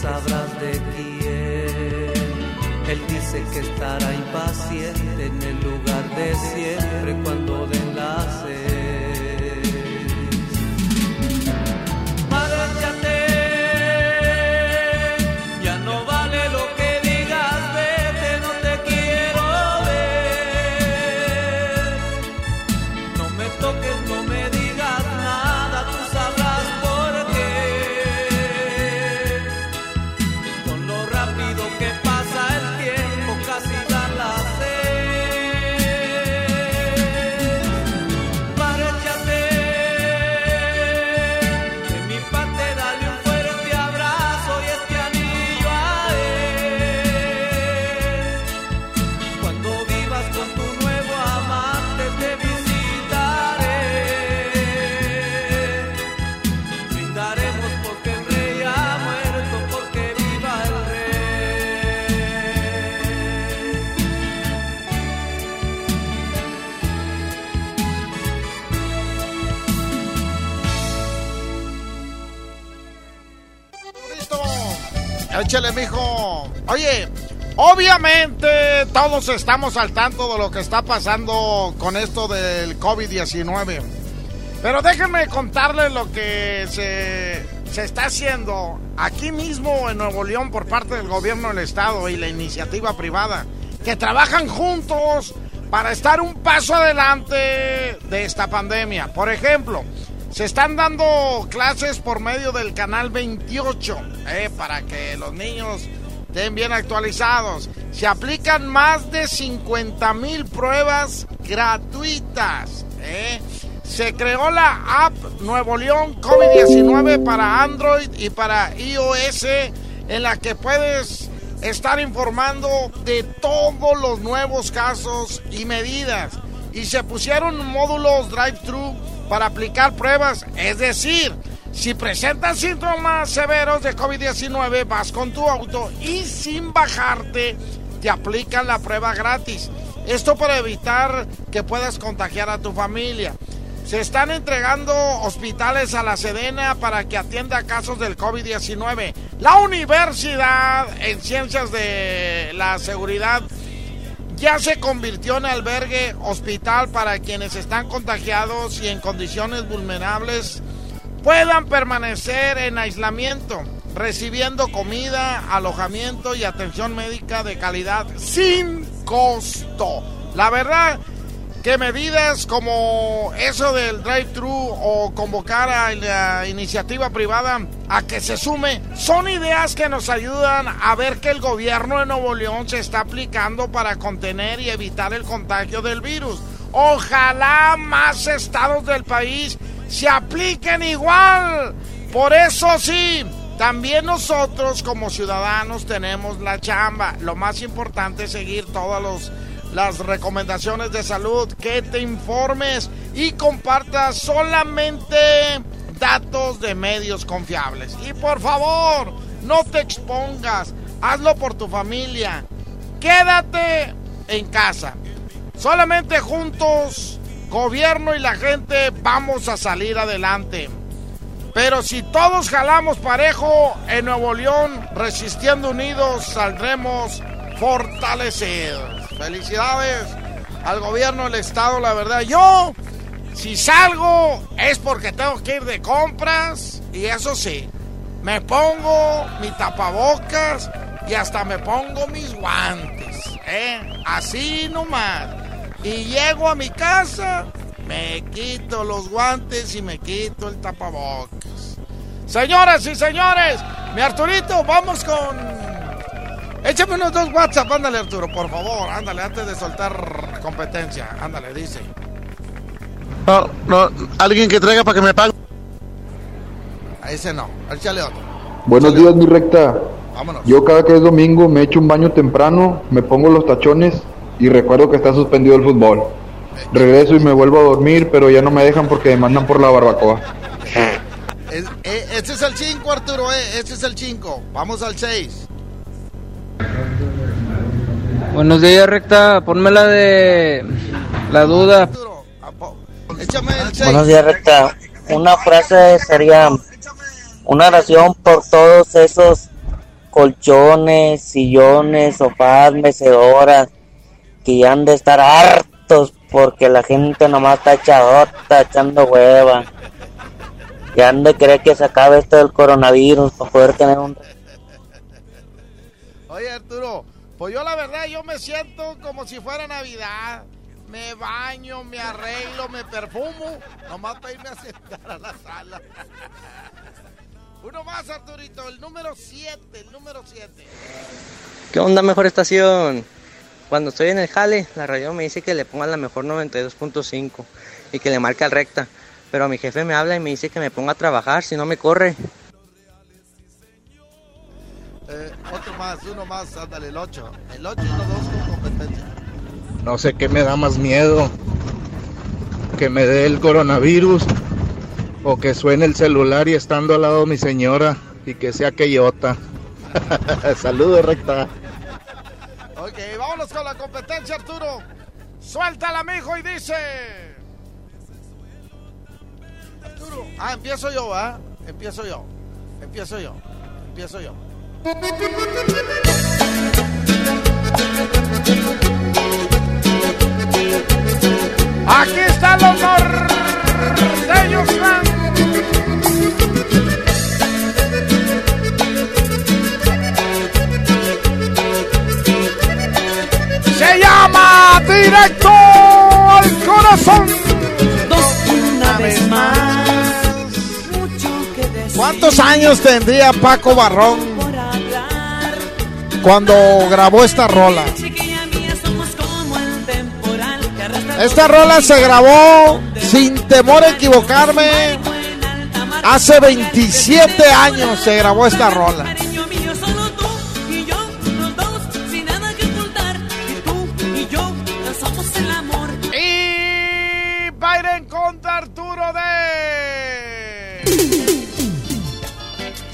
Sabrás de quién. Él dice que estará impaciente en el lugar de siempre cuando Échale, mijo. Oye, obviamente todos estamos al tanto de lo que está pasando con esto del COVID-19. Pero déjenme contarles lo que se, se está haciendo aquí mismo en Nuevo León por parte del gobierno del estado y la iniciativa privada, que trabajan juntos para estar un paso adelante de esta pandemia. Por ejemplo, se están dando clases por medio del canal 28 eh, para que los niños estén bien actualizados. Se aplican más de 50 mil pruebas gratuitas. eh. Se creó la app Nuevo León COVID-19 para Android y para iOS en la que puedes estar informando de todos los nuevos casos y medidas. Y se pusieron módulos drive-thru para aplicar pruebas. Es decir, si presentas síntomas severos de COVID-19, vas con tu auto y sin bajarte te aplican la prueba gratis. Esto para evitar que puedas contagiar a tu familia. Se están entregando hospitales a la Sedena para que atienda casos del COVID-19. La Universidad en Ciencias de la Seguridad ya se convirtió en albergue hospital para quienes están contagiados y en condiciones vulnerables puedan permanecer en aislamiento, recibiendo comida, alojamiento y atención médica de calidad sin costo. La verdad que medidas como eso del drive-thru o convocar a la iniciativa privada a que se sume son ideas que nos ayudan a ver que el gobierno de Nuevo León se está aplicando para contener y evitar el contagio del virus. Ojalá más estados del país se apliquen igual. Por eso sí, también nosotros como ciudadanos tenemos la chamba. Lo más importante es seguir todos los las recomendaciones de salud, que te informes y compartas solamente datos de medios confiables. Y por favor, no te expongas, hazlo por tu familia. Quédate en casa. Solamente juntos, gobierno y la gente, vamos a salir adelante. Pero si todos jalamos parejo en Nuevo León, resistiendo unidos, saldremos fortalecidos. Felicidades al gobierno del estado, la verdad. Yo, si salgo, es porque tengo que ir de compras. Y eso sí, me pongo mi tapabocas y hasta me pongo mis guantes. ¿eh? Así nomás. Y llego a mi casa, me quito los guantes y me quito el tapabocas. Señoras y señores, mi Arturito, vamos con Échame unos dos WhatsApp, ándale Arturo, por favor, ándale, antes de soltar competencia, ándale, dice. No, no, alguien que traiga para que me pague. A ese no, échale otro. Buenos días, mi recta. Vámonos. Yo cada que es domingo me echo un baño temprano, me pongo los tachones y recuerdo que está suspendido el fútbol. Regreso y me vuelvo a dormir, pero ya no me dejan porque me mandan por la barbacoa. Es- eh, este es el 5, Arturo, eh, este es el 5. Vamos al 6. Buenos días, recta. Ponme la de la duda. Échame el 6. Buenos días, recta. Una frase sería una oración por todos esos colchones, sillones, sofás, mecedoras que ya han de estar hartos porque la gente nomás está echadota, echando hueva. Ya han de creer que se acabe esto del coronavirus para poder tener un Oye, Arturo, pues yo la verdad, yo me siento como si fuera Navidad. Me baño, me arreglo, me perfumo, nomás para irme a sentar a la sala. Uno más, Arturito, el número 7, el número 7. ¿Qué onda, mejor estación? Cuando estoy en el jale, la radio me dice que le ponga la mejor 92.5 y que le marque al recta. Pero mi jefe me habla y me dice que me ponga a trabajar, si no me corre. Eh, otro más, uno más, ándale, el 8. El 8 y los dos con competencia. No sé qué me da más miedo. Que me dé el coronavirus o que suene el celular y estando al lado de mi señora y que sea Keyota. Saludos, recta. Ok, vámonos con la competencia, Arturo. Suéltala, mijo, y dice. Arturo. Ah, empiezo yo, ¿ah? Empiezo yo. Empiezo yo. Empiezo yo. Aquí están los norteños clan. Se llama Directo al Corazón. Una vez más. ¿Cuántos años tendría Paco Barrón cuando grabó esta rola? Esta rola se grabó, sin temor a equivocarme, hace 27 años se grabó esta rola.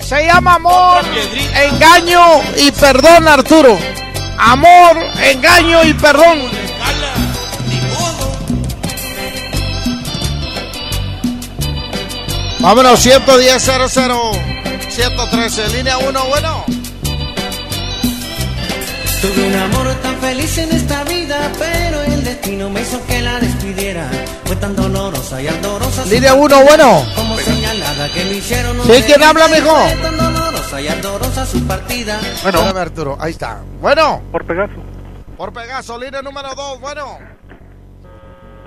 Se llama Amor, Engaño y Perdón, Arturo. Amor, Engaño y Perdón. Vámonos, 110 00 113, línea 1, bueno. Tuve un amor tan feliz en esta vida, pero el destino me hizo que la despidiera. Fue tan dolorosa y ardorosa. Línea uno, partida, bueno. Como señalada que me hicieron no Sí, ¿quién habla, mijo? Bueno. Espérame, Arturo, ahí está. Bueno. Por Pegaso. Por Pegaso, línea número 2, bueno.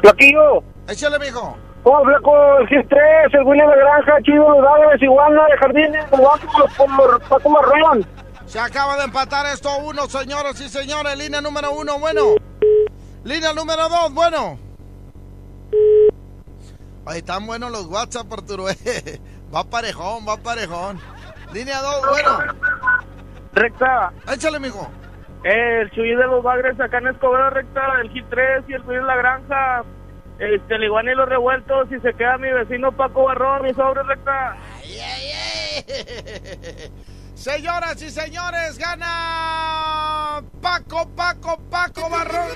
Flaquillo. Échale, mijo. Oh, flaco, el G3, el William de Granja, Chivo, los Árboles, Iguana, de Jardines, los Vamos, por Paco Marrón. Se acaba de empatar esto uno, señoras y señores. Línea número uno, bueno. Línea número dos, bueno. Ay, están buenos los WhatsApp, Arturo. Va parejón, va parejón. Línea dos, bueno. Recta. Échale, mijo. El Chuy de los Bagres acá en Escobedo, recta, el G3 y el Luis de la Granja. Este, el Iguana y los revueltos, y se queda mi vecino Paco Barrón, mi sobre recta. Señoras y señores, gana Paco, Paco, Paco Barrón.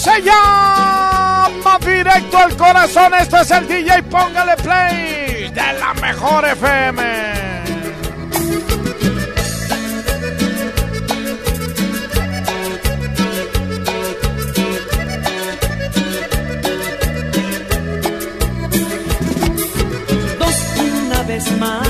Se llama directo al corazón. Este es el DJ. Póngale play de la mejor FM. Una vez más,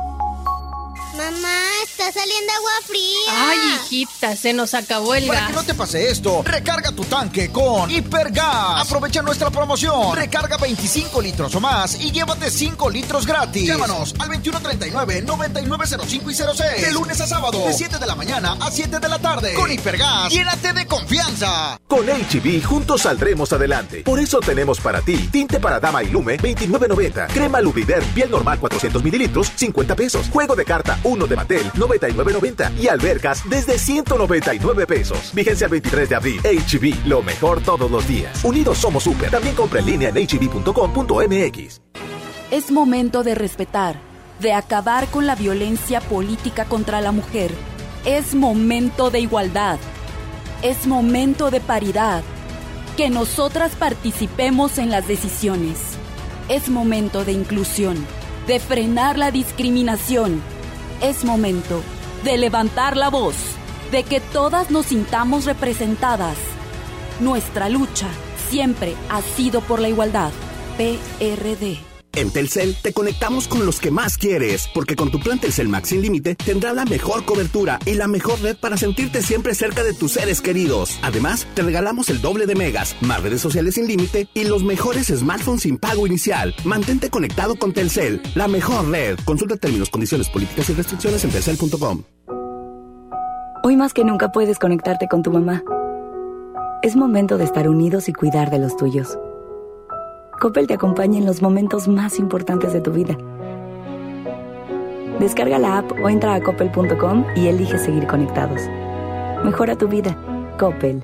Ay, hijita, se nos acabó el Para gas. que no te pase esto, recarga tu tanque con Hipergas. Aprovecha nuestra promoción. Recarga 25 litros o más y llévate 5 litros gratis. Llámanos al 2139-9905 y 06. De lunes a sábado, de 7 de la mañana a 7 de la tarde. Con Hipergas, llénate de confianza. Con HB juntos saldremos adelante. Por eso tenemos para ti tinte para dama y lume 29.90, crema Lubrider piel normal 400 mililitros 50 pesos, juego de carta 1 de Mattel 99.90 y albercas desde 199 pesos. Vigencia el 23 de abril. HB, lo mejor todos los días. Unidos somos super. También compra en línea en hb.com.mx. Es momento de respetar, de acabar con la violencia política contra la mujer. Es momento de igualdad. Es momento de paridad. Que nosotras participemos en las decisiones. Es momento de inclusión, de frenar la discriminación. Es momento de levantar la voz, de que todas nos sintamos representadas. Nuestra lucha siempre ha sido por la igualdad. PRD. En Telcel te conectamos con los que más quieres, porque con tu plan Telcel Max sin límite tendrás la mejor cobertura y la mejor red para sentirte siempre cerca de tus seres queridos. Además, te regalamos el doble de megas, más redes sociales sin límite y los mejores smartphones sin pago inicial. Mantente conectado con Telcel, la mejor red. Consulta términos, condiciones, políticas y restricciones en telcel.com. Hoy más que nunca puedes conectarte con tu mamá. Es momento de estar unidos y cuidar de los tuyos. Coppel te acompaña en los momentos más importantes de tu vida. Descarga la app o entra a coppel.com y elige seguir conectados. Mejora tu vida. Coppel.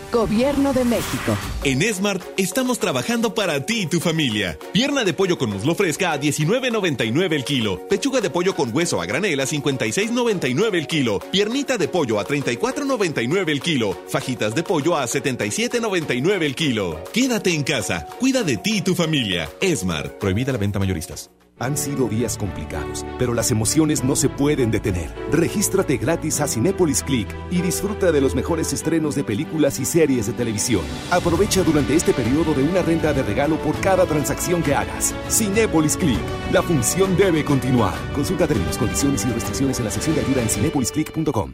Gobierno de México. En Smart estamos trabajando para ti y tu familia. Pierna de pollo con muslo fresca a 19.99 el kilo. Pechuga de pollo con hueso a granel a 56.99 el kilo. Piernita de pollo a 34.99 el kilo. Fajitas de pollo a 77.99 el kilo. Quédate en casa. Cuida de ti y tu familia. Smart. Prohibida la venta mayoristas. Han sido días complicados, pero las emociones no se pueden detener. Regístrate gratis a Cinépolis Click y disfruta de los mejores estrenos de películas y series de televisión. Aprovecha durante este periodo de una renta de regalo por cada transacción que hagas. Cinépolis Click. La función debe continuar. Consulta términos, condiciones y restricciones en la sección de ayuda en cinépolisclick.com.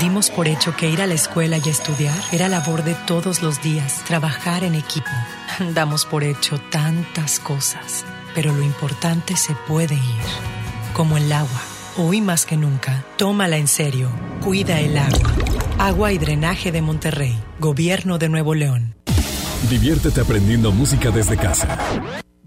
Dimos por hecho que ir a la escuela y estudiar era labor de todos los días, trabajar en equipo. Damos por hecho tantas cosas, pero lo importante se puede ir, como el agua. Hoy más que nunca, tómala en serio, cuida el agua. Agua y Drenaje de Monterrey, Gobierno de Nuevo León. Diviértete aprendiendo música desde casa.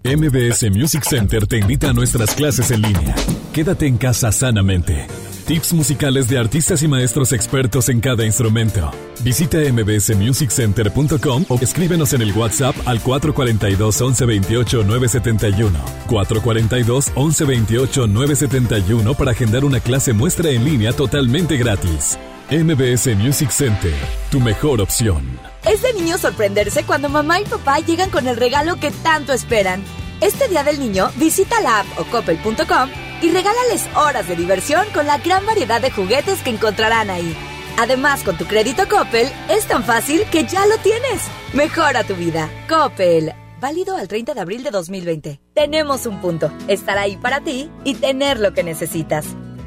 MBS Music Center te invita a nuestras clases en línea. Quédate en casa sanamente. Tips musicales de artistas y maestros expertos en cada instrumento. Visita mbsmusiccenter.com o escríbenos en el WhatsApp al 442 1128 971. 442 1128 971 para agendar una clase muestra en línea totalmente gratis. MBS Music Center, tu mejor opción. Es de niño sorprenderse cuando mamá y papá llegan con el regalo que tanto esperan. Este Día del Niño, visita la app o coppel.com y regálales horas de diversión con la gran variedad de juguetes que encontrarán ahí. Además, con tu crédito Coppel, es tan fácil que ya lo tienes. Mejora tu vida. Coppel. Válido al 30 de abril de 2020. Tenemos un punto. Estar ahí para ti y tener lo que necesitas.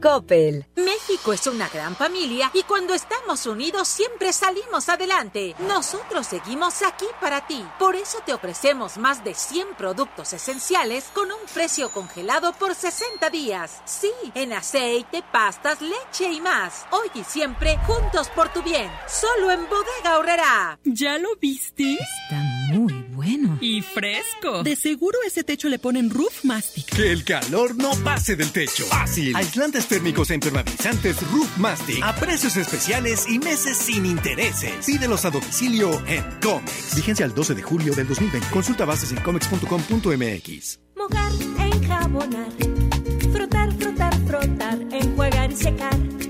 Coppel. México es una gran familia y cuando estamos unidos siempre salimos adelante. Nosotros seguimos aquí para ti. Por eso te ofrecemos más de 100 productos esenciales con un precio congelado por 60 días. Sí, en aceite, pastas, leche y más. Hoy y siempre juntos por tu bien. Solo en Bodega Horrera. ¿Ya lo viste? Muy bueno. Y fresco. De seguro ese techo le ponen Roof Mastic. Que el calor no pase del techo. Fácil. Aislantes térmicos e impermeabilizantes Roof Mastic a precios especiales y meses sin intereses. Pídelos a domicilio en Comex. Vigencia al 12 de julio del 2020. Consulta bases en comex.com.mx. Mojar, enjabonar, frotar, frotar, frotar, enjuagar y secar.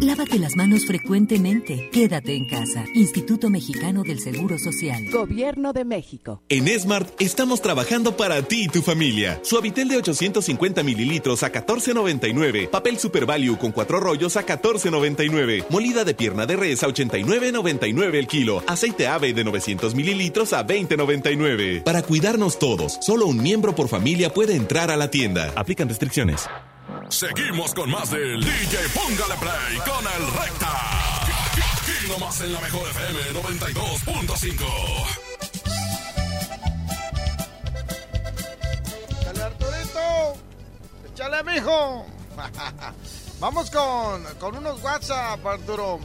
Lávate las manos frecuentemente. Quédate en casa. Instituto Mexicano del Seguro Social. Gobierno de México. En Smart estamos trabajando para ti y tu familia. Suavitel de 850 mililitros a 14.99. Papel Super Value con cuatro rollos a 14.99. Molida de pierna de res a 89.99 el kilo. Aceite ave de 900 mililitros a 20.99. Para cuidarnos todos, solo un miembro por familia puede entrar a la tienda. Aplican restricciones. Seguimos con más del DJ Póngale Play con el Recta. Aquí nomás en la mejor FM 92.5. Échale, mijo. Vamos con, con unos WhatsApp, Arturo.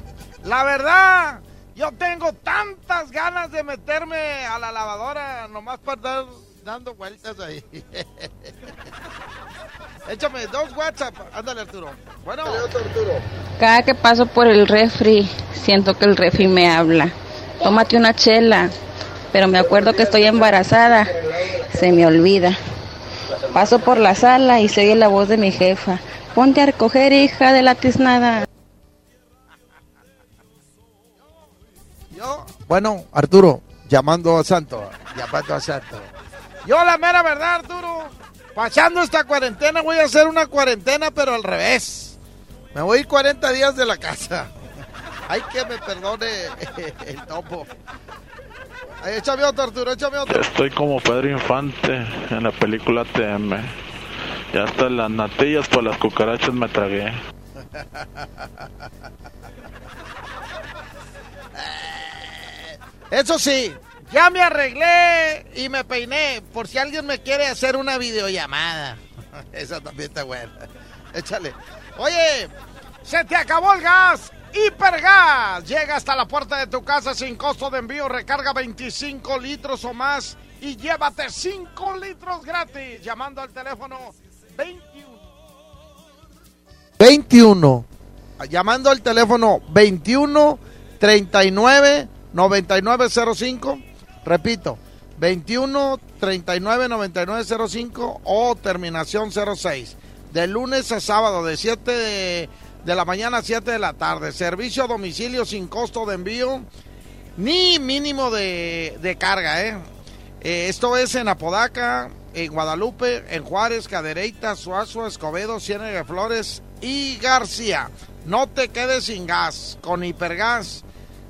La verdad, yo tengo tantas ganas de meterme a la lavadora nomás para estar dando vueltas ahí. Échame dos WhatsApp. Ándale, Arturo. Bueno, Arturo. Cada que paso por el refri, siento que el refri me habla. Tómate una chela. Pero me acuerdo que estoy embarazada. Se me olvida. Paso por la sala y se oye la voz de mi jefa. Ponte a recoger, hija de la tiznada. Yo, bueno, Arturo, llamando a Santo. Llamando a Santo. Yo, la mera verdad, Arturo. Pasando esta cuarentena, voy a hacer una cuarentena, pero al revés. Me voy a ir 40 días de la casa. Hay que me perdone el topo. Ay, échame otro, Arturo, échame otro. Estoy como Pedro Infante en la película TM. Ya hasta las natillas por las cucarachas me tragué. Eso sí, ya me arreglé y me peiné por si alguien me quiere hacer una videollamada. Esa también está buena. Échale. Oye, se te acabó el gas. Hipergas. Llega hasta la puerta de tu casa sin costo de envío. Recarga 25 litros o más y llévate 5 litros gratis. Llamando al teléfono 21. 21. Llamando al teléfono 21 39 9905. Repito, 21 39 9905 o terminación 06. De lunes a sábado, de 7 de, de la mañana a 7 de la tarde. Servicio a domicilio sin costo de envío ni mínimo de, de carga, ¿eh? Eh, Esto es en Apodaca, en Guadalupe, en Juárez, Cadereyta, Suazo, Escobedo, Ciénaga Flores y García. No te quedes sin gas. Con Hipergas,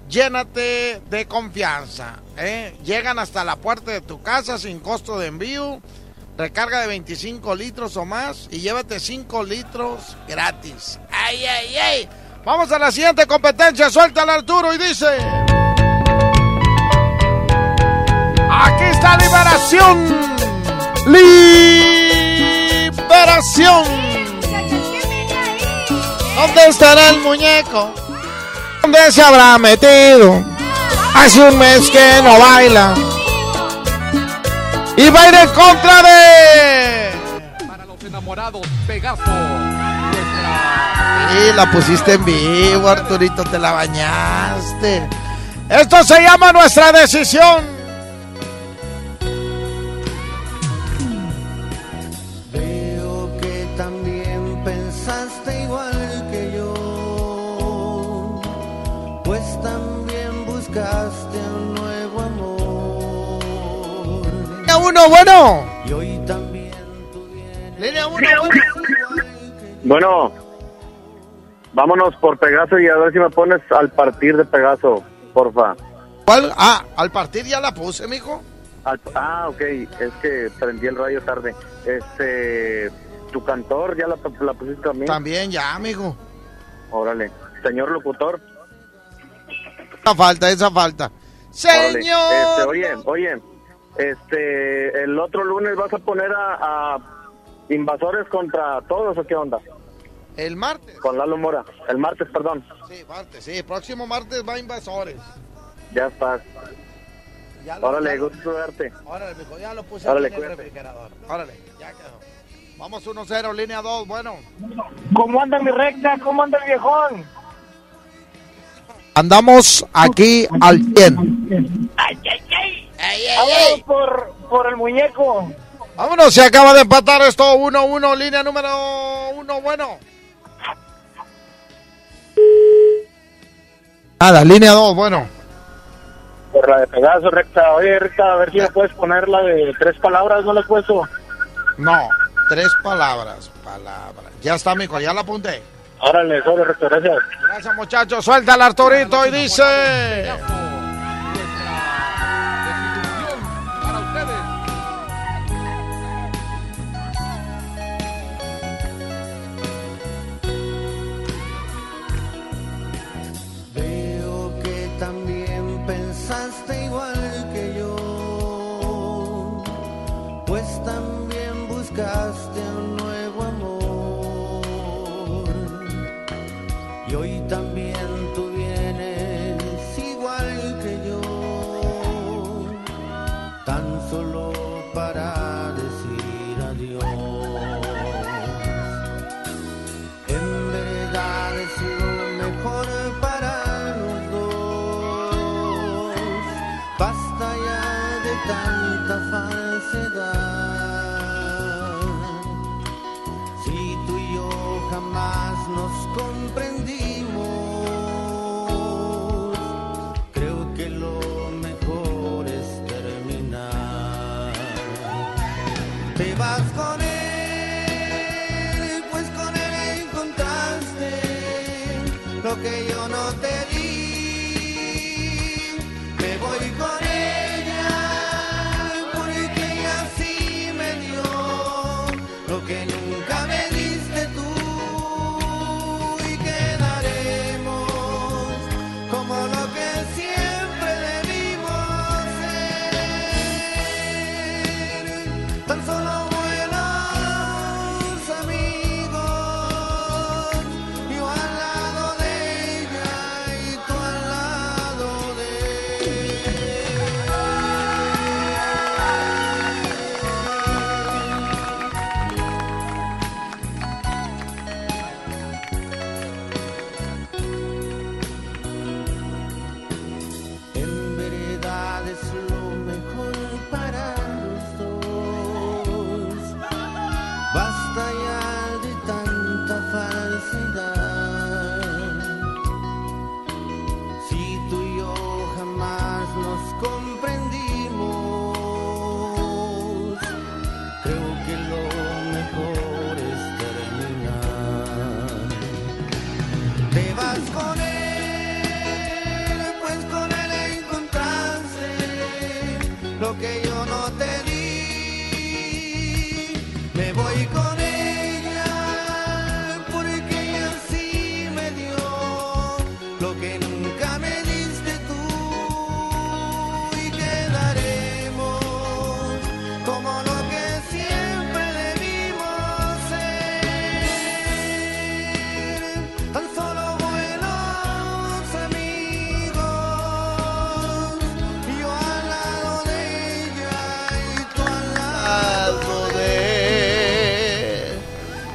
llénate de confianza. ¿eh? Llegan hasta la puerta de tu casa sin costo de envío. Recarga de 25 litros o más y llévate 5 litros gratis. ¡Ay, ay, ay! Vamos a la siguiente competencia. Suelta al Arturo y dice... Aquí está Liberación. Liberación. ¿Dónde estará el muñeco? ¿Dónde se habrá metido? Hace un mes que no baila. Y va a ir en contra de. Para los enamorados, Pegaso. Y la pusiste en vivo, Arturito, te la bañaste. Esto se llama nuestra decisión. 1, bueno. Bueno. Vámonos por Pegaso y a ver si me pones al partir de Pegaso, porfa. ¿Cuál? Ah, al partir ya la puse, mijo. Ah, ok, es que prendí el radio tarde. Este, tu cantor ya la, pusiste también. También ya, mijo. Órale, señor locutor. Esa falta, esa falta. Señor. Este, oye, oye este, el otro lunes vas a poner a, a invasores contra todos o qué onda? El martes. Con Lalo Mora. El martes, perdón. Sí, martes, sí. Próximo martes va Invasores. Ya estás. Ya lo- Órale, ya lo- gusto verte. Órale, mijo, ya lo puse Órale, en el cuídate. refrigerador. Órale, ya quedó. Vamos 1-0, línea 2, bueno. ¿Cómo anda mi recta? ¿Cómo anda el viejón? Andamos aquí al 100. ¡Ay, ay, ay! Por, por el muñeco. Vámonos, se acaba de empatar esto 1-1, línea número 1, bueno. Nada, línea 2, bueno. Por la de Pegaso, recta. Oye, recta, a ver si me puedes poner la de tres palabras, ¿no la he puesto? No, tres palabras, palabras. Ya está, mijo, ya la apunté. Órale, sobre recta, gracias. Gracias, muchachos. Suelta el Arturito y dice... buscaste un nuevo amor. Y hoy también tú vienes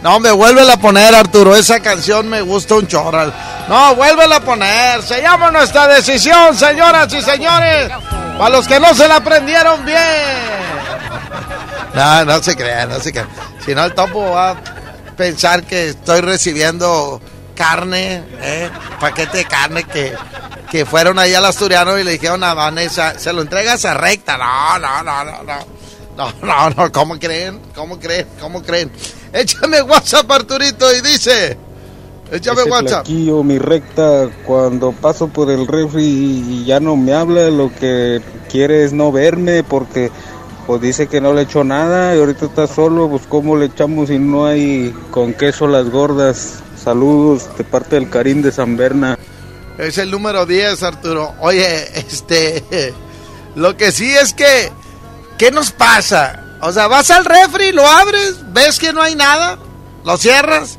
No, me vuelve a poner, Arturo. Esa canción me gusta un chorral. No, vuélvela a poner. Se llama nuestra decisión, señoras y señores. Para los que no se la aprendieron bien. No, no se crean, no se crean. Si no, el topo va a pensar que estoy recibiendo carne, ¿eh? paquete de carne que, que fueron ahí al asturiano y le dijeron a Vanessa, se lo entregas a recta. No, no, no, no, no. No, no, no, ¿cómo creen? ¿Cómo creen? ¿Cómo creen? Échame WhatsApp, Arturito, y dice. Échame Ese WhatsApp. mi recta, cuando paso por el refri y ya no me habla, lo que quiere es no verme porque pues dice que no le echó nada y ahorita está solo, pues cómo le echamos si no hay con queso las gordas. Saludos de parte del Karim de San Berna. Es el número 10, Arturo. Oye, este. Lo que sí es que. ¿Qué nos pasa? O sea, vas al refri, lo abres, ves que no hay nada, lo cierras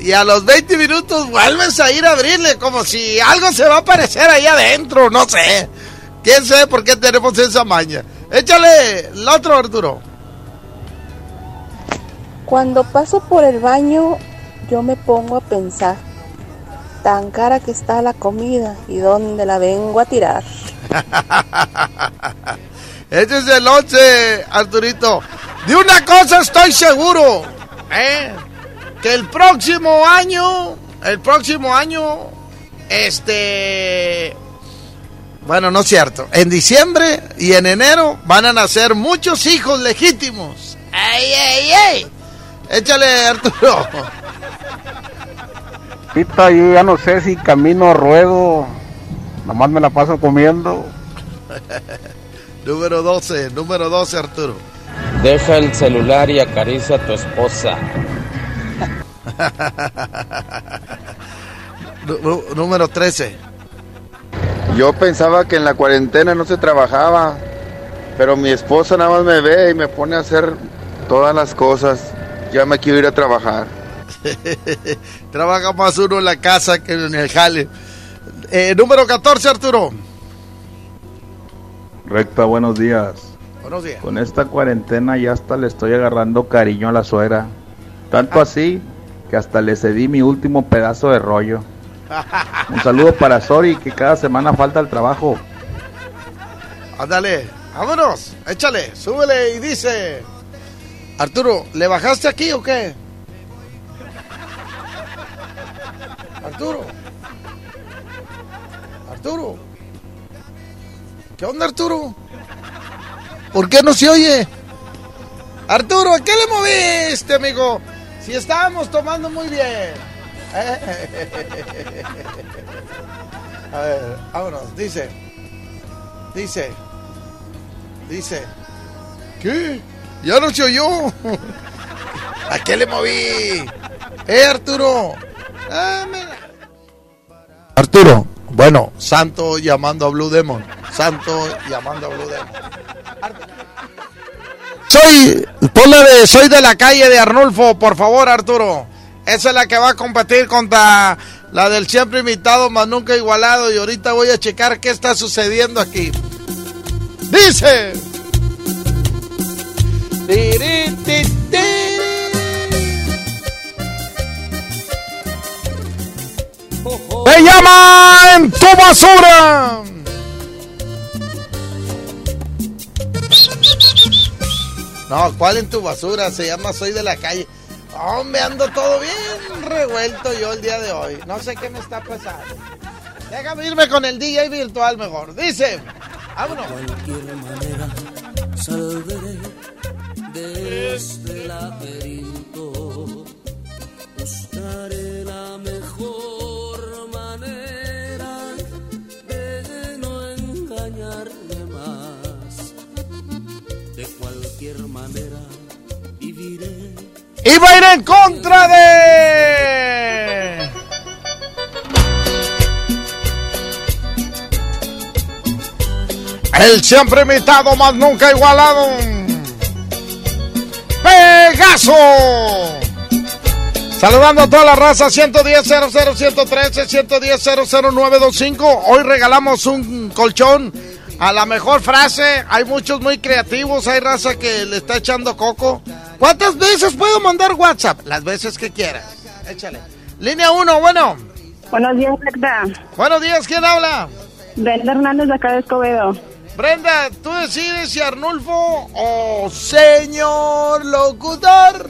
y a los 20 minutos vuelves a ir a abrirle como si algo se va a aparecer ahí adentro, no sé. ¿Quién sabe por qué tenemos esa maña? Échale el otro, Arturo. Cuando paso por el baño, yo me pongo a pensar, tan cara que está la comida y dónde la vengo a tirar. Este es el 11, Arturito. De una cosa estoy seguro, ¿eh? que el próximo año, el próximo año, este, bueno, no es cierto, en diciembre y en enero van a nacer muchos hijos legítimos. ¡Ey, ey, ey! Échale, Arturo. Pita, yo ya no sé si camino o ruedo. Nomás me la paso comiendo. número 12, número 12, Arturo. Deja el celular y acaricia a tu esposa. Nú- nú- número 13. Yo pensaba que en la cuarentena no se trabajaba, pero mi esposa nada más me ve y me pone a hacer todas las cosas. Ya me quiero ir a trabajar. Trabaja más uno en la casa que en el jale. Eh, número 14, Arturo. Recta, buenos días. Buenos días. Con esta cuarentena ya hasta le estoy agarrando cariño a la suegra. Tanto así que hasta le cedí mi último pedazo de rollo. Un saludo para Sori que cada semana falta al trabajo. Ándale, vámonos, échale, súbele y dice. Arturo, ¿le bajaste aquí o qué? Arturo. Arturo. ¿Qué onda, Arturo? ¿Por qué no se oye? Arturo, ¿a qué le moviste, amigo? Si estábamos tomando muy bien. A ver, vámonos, dice. Dice. Dice. ¿Qué? Ya no se oyó. ¿A qué le moví? ¡Eh, Arturo! Ah. Arturo, bueno, Santo llamando a Blue Demon. Santo llamando a Blue Demon. Soy, de, soy de la calle de Arnulfo, por favor, Arturo. Esa es la que va a competir contra la del siempre imitado, más nunca igualado. Y ahorita voy a checar qué está sucediendo aquí. Dice. ¡Me llama en tu basura! No, ¿cuál en tu basura? Se llama Soy de la calle. Hombre, ando todo bien revuelto yo el día de hoy. No sé qué me está pasando. Déjame irme con el DJ virtual mejor. Dice, vámonos. cualquier manera saldré de este laberinto. Buscaré va a ir en contra de. El siempre imitado, más nunca igualado. Pegaso. Saludando a toda la raza 110 00 113 110 00925. Hoy regalamos un colchón a la mejor frase. Hay muchos muy creativos. Hay raza que le está echando coco. ¿Cuántas veces puedo mandar WhatsApp? Las veces que quieras. Échale. Línea 1, bueno. Buenos días, Recta. Buenos días, ¿quién habla? Brenda Hernández de acá de Escobedo. Brenda, tú decides si Arnulfo o señor locutor.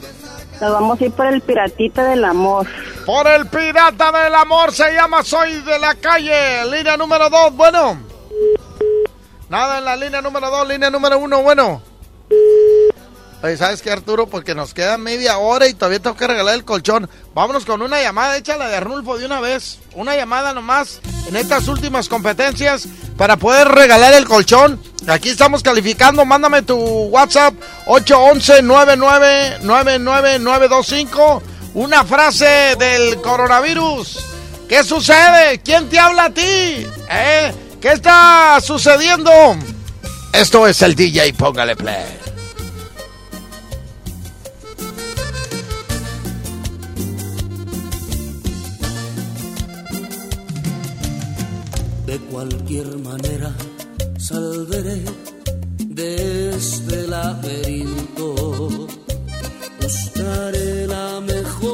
Nos vamos a ir por el piratita del amor. Por el pirata del amor se llama Soy de la calle. Línea número 2, bueno. Nada en la línea número 2, línea número 1, bueno. ¿sabes qué, Arturo? Porque nos queda media hora y todavía tengo que regalar el colchón. Vámonos con una llamada, échala de Arnulfo de una vez. Una llamada nomás en estas últimas competencias para poder regalar el colchón. Aquí estamos calificando. Mándame tu WhatsApp 811-999925. Una frase del coronavirus. ¿Qué sucede? ¿Quién te habla a ti? ¿Eh? ¿Qué está sucediendo? Esto es el DJ, póngale play. De cualquier manera saldré de este laberinto. Buscaré la mejor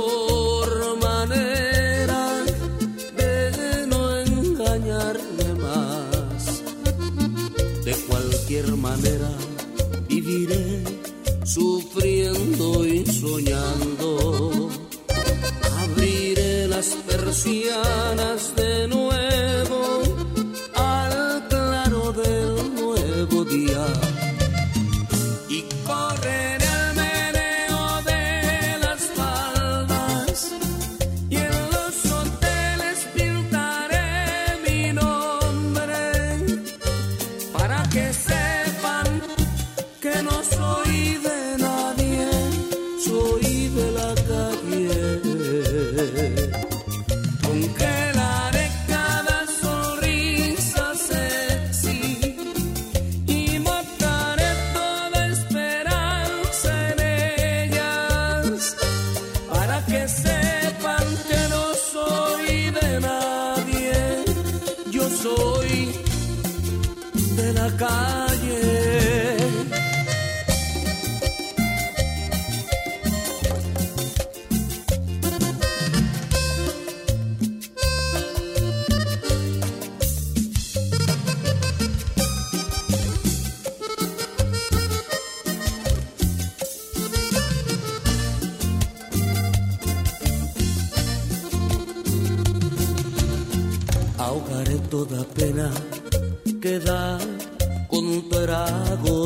sufriendo y soñando. Abriré las persianas de nuevo al claro del nuevo día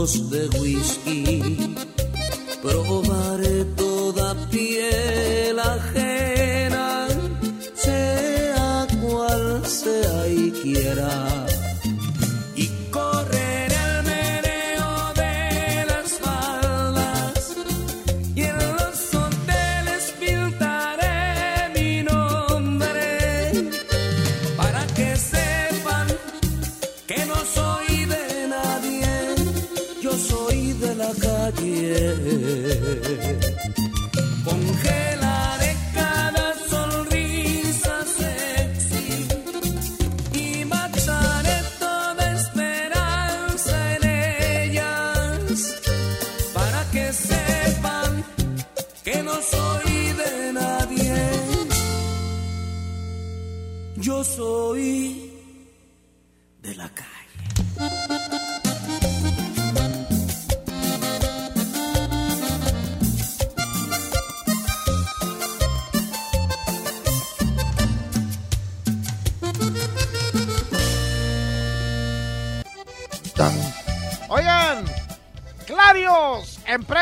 tragos de whisky.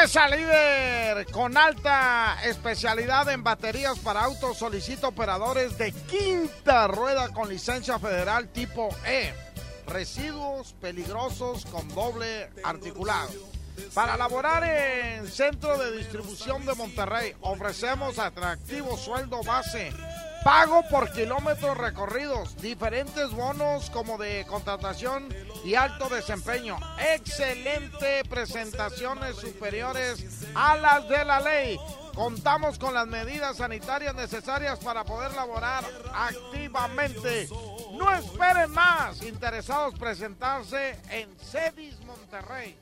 Empresa con alta especialidad en baterías para autos, solicita operadores de quinta rueda con licencia federal tipo E. Residuos peligrosos con doble articulado. Para laborar en Centro de Distribución de Monterrey, ofrecemos atractivo sueldo base, pago por kilómetros recorridos, diferentes bonos como de contratación y alto desempeño. Excelente prestaciones superiores a las de la ley. Contamos con las medidas sanitarias necesarias para poder laborar activamente. No esperen más. Interesados presentarse en Cedis Monterrey.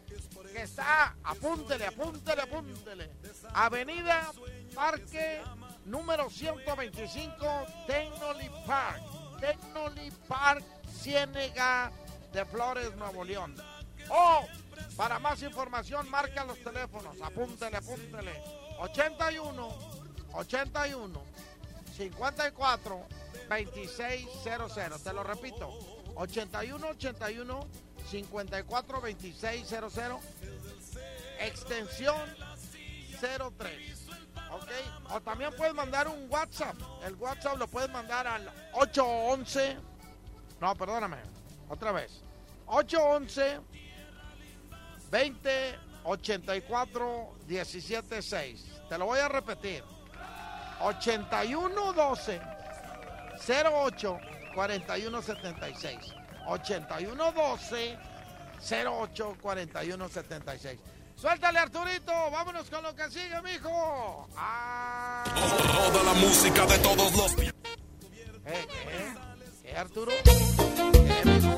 Que está, apúntele, apúntele, apúntele. Avenida Parque número 125, Technoli Park. Technoli Park, Ciénega de Flores, Nuevo León. O, para más información, marca los teléfonos. Apúntele, apúntele. 81, 81, 54, 2600. Te lo repito. 81, 81, 54, 2600. Extensión 03. ¿Ok? O también puedes mandar un WhatsApp. El WhatsApp lo puedes mandar al 811. No, perdóname. Otra vez. 811 20 84 17 6. Te lo voy a repetir. 81 12 08 41 76. 81 12 08 41 76. Suéltale Arturito, vámonos con lo que sigue, mijo. Ah. Toda la música de todos los ¿Eh? ¿Qué? ¿Qué, Arturo? ¿Qué, mijo?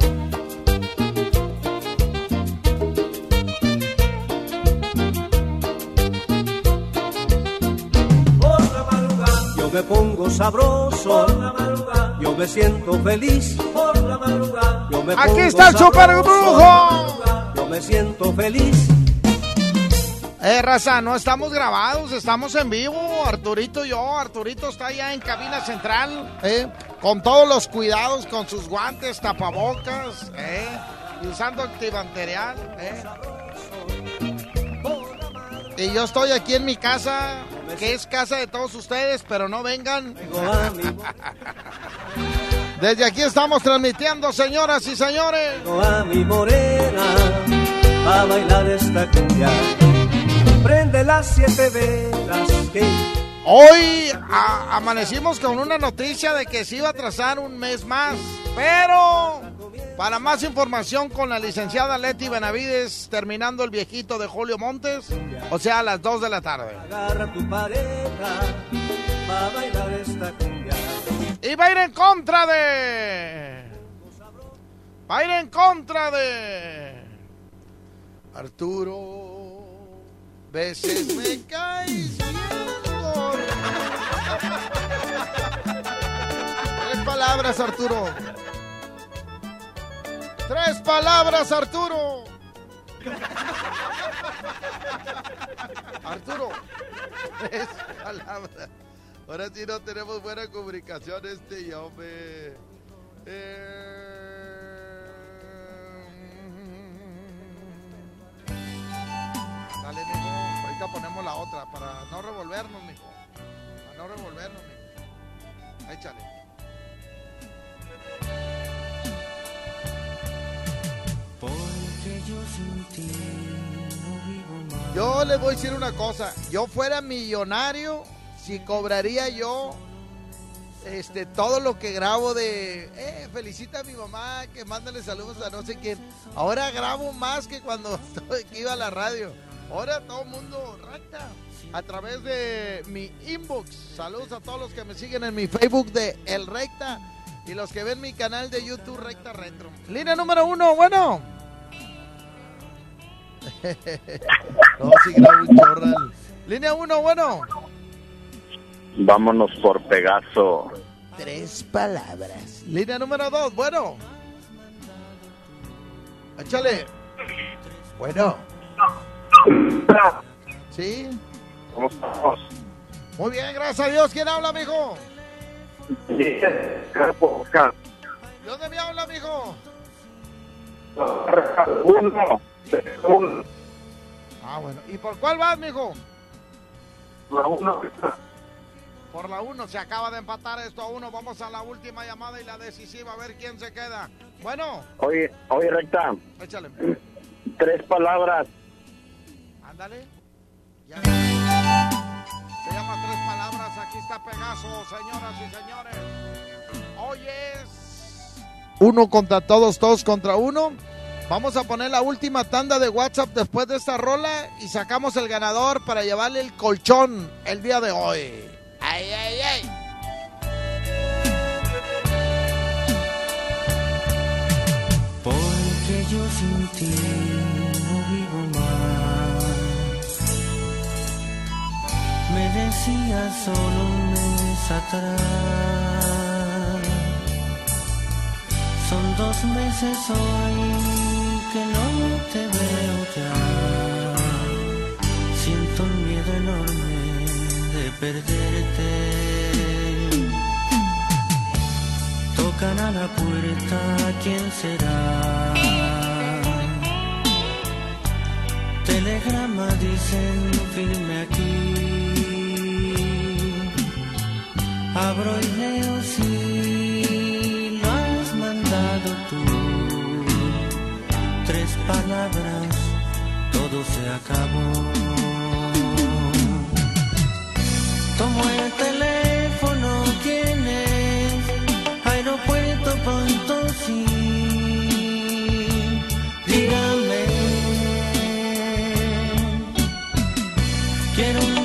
Yo me pongo sabroso, yo me siento feliz. Yo me Aquí pongo está el super brujo. Yo me siento feliz. Eh, raza, no estamos grabados, estamos en vivo. Arturito y yo. Arturito está allá en cabina central, eh, con todos los cuidados, con sus guantes, tapabocas, eh, usando antibacterial. Eh. Y yo estoy aquí en mi casa, que es casa de todos ustedes, pero no vengan. Desde aquí estamos transmitiendo, señoras y señores. a mi morena a bailar esta cumbia. Prende las siete velas que Hoy a- amanecimos con una noticia de que se iba a trazar un mes más, pero para más información con la licenciada Leti Benavides, terminando el viejito de Julio Montes, o sea, a las 2 de la tarde. agarra tu pareja a bailar esta cumbia. Y va a ir en contra de... Va a ir en contra de... Arturo, me caes bien. Tres palabras, Arturo. Tres palabras, Arturo. Arturo. Tres palabras. Ahora sí no tenemos buena comunicación este y yo me... Dale, mijo. Ponemos la otra para no revolvernos, mijo. Para no revolvernos, mijo. Échale. Porque yo sin ti no vivo más. Yo les voy a decir una cosa. Yo fuera millonario, si cobraría yo este todo lo que grabo de eh, felicita a mi mamá, que mándale saludos a no sé quién. Ahora grabo más que cuando que iba a la radio. Ahora todo el mundo recta a través de mi inbox. Saludos a todos los que me siguen en mi Facebook de El Recta y los que ven mi canal de YouTube Recta Retro. Línea número uno, bueno. no, sí grabo un chorral. Línea uno, bueno. Vámonos por Pegaso. Tres palabras. Línea número dos, bueno. Échale. Bueno. ¿Sí? ¿Cómo estamos? Muy bien, gracias a Dios. ¿Quién habla, mijo? ¿De dónde me habla, mijo? Uno. Uno. Ah, bueno. ¿Y por cuál vas, mijo? La uno. Por la uno. Se acaba de empatar esto a uno. Vamos a la última llamada y la decisiva. A ver quién se queda. Bueno, Oye, oye, recta. échale. Tres palabras. Ándale. Ya. Se llama Tres Palabras. Aquí está Pegaso, señoras y señores. Hoy es uno contra todos, todos contra uno. Vamos a poner la última tanda de WhatsApp después de esta rola y sacamos el ganador para llevarle el colchón el día de hoy. ¡Ay, ay, ay! yo sin decía solo un mes atrás. Son dos meses hoy que no te veo ya. Siento un miedo enorme de perderte. Tocan a la puerta, ¿quién será? Telegrama dicen firme aquí. Abro y leo si lo has mandado tú. Tres palabras, todo se acabó. Tomo el teléfono, ¿quién es? Aeropuerto pronto sí. Dígame. Quiero un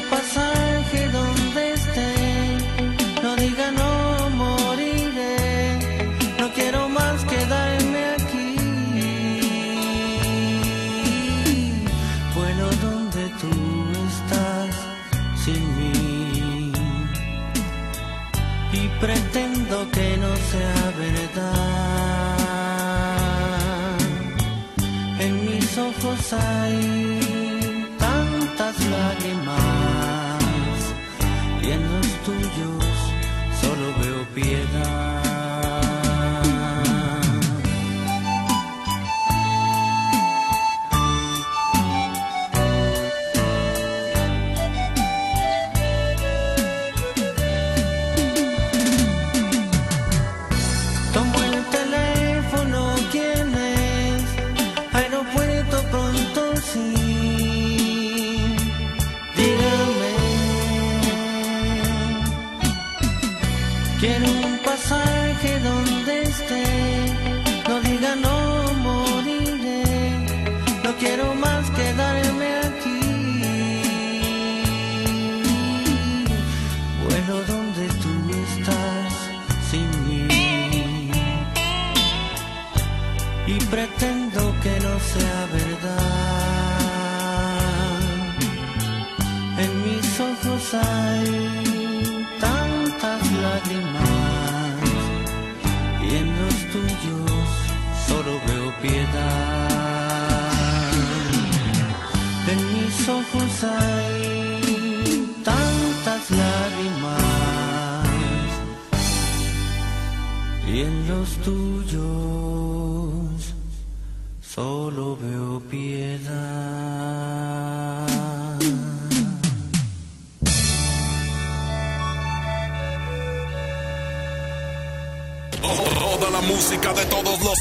hay tantas lágrimas y en los tuyos solo veo piedad.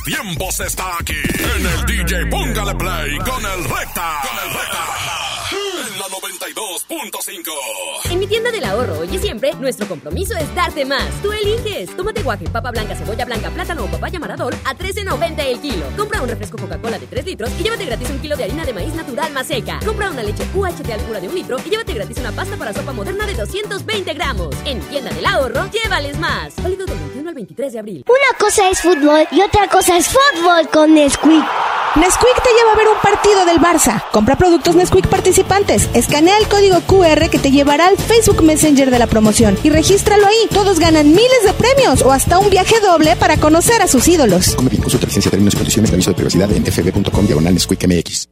Tiempos está aquí. En el DJ Póngale Play con el Recta. Con el Recta. En la 92.5. En mi tienda del ahorro hoy y siempre, nuestro compromiso es darte más. Tú eliges. Tómate guaje, papa blanca, cebolla blanca, plátano o papaya marador a 13.90 el kilo. Compra un refresco Coca-Cola de 3 litros y llévate gratis un kilo de harina de maíz natural más seca. Compra una leche UHT al pura de un litro y llévate gratis una pasta para sopa moderna de 220 gramos. En mi tienda del ahorro, llévales más. Válido del 21 al 23 de abril. Una cosa es fútbol y otra cosa es fútbol con Nesquik. Nesquik te lleva a ver un partido del Barça. Compra productos Nesquik participantes. Escanea el código QR que te llevará al Facebook Messenger de la promoción y regístralo ahí. Todos ganan miles de premios o hasta un viaje doble para conocer a sus ídolos. Come bien, consulta licencia, términos y condiciones de aviso de privacidad en fb.com diagonal Nesquik MX.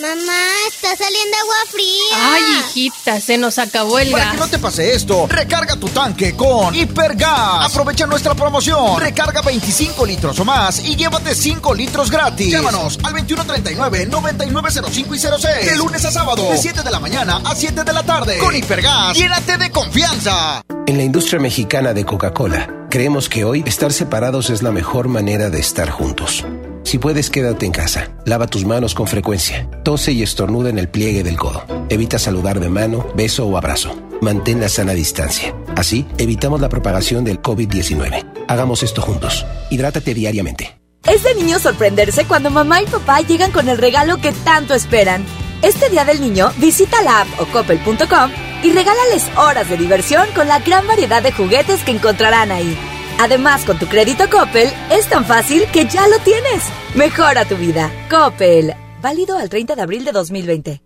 Mamá, está saliendo agua fría. Ay, hijita, se nos acabó el Para gas. que no te pase esto, recarga tu tanque con Hipergas. Aprovecha nuestra promoción. Recarga 25 litros o más y llévate 5 litros gratis. Llámanos al 2139-9905 y 06. De lunes a sábado, de 7 de la mañana a 7 de la tarde. Con Hipergas, llénate de confianza. En la industria mexicana de Coca-Cola, creemos que hoy estar separados es la mejor manera de estar juntos. Si puedes, quédate en casa. Lava tus manos con frecuencia. Tose y estornuda en el pliegue del codo. Evita saludar de mano, beso o abrazo. Mantén la sana distancia. Así, evitamos la propagación del COVID-19. Hagamos esto juntos. Hidrátate diariamente. Es de niño sorprenderse cuando mamá y papá llegan con el regalo que tanto esperan. Este Día del Niño, visita la app o coppel.com y regálales horas de diversión con la gran variedad de juguetes que encontrarán ahí. Además, con tu crédito Coppel, es tan fácil que ya lo tienes. Mejora tu vida. Coppel. Válido al 30 de abril de 2020.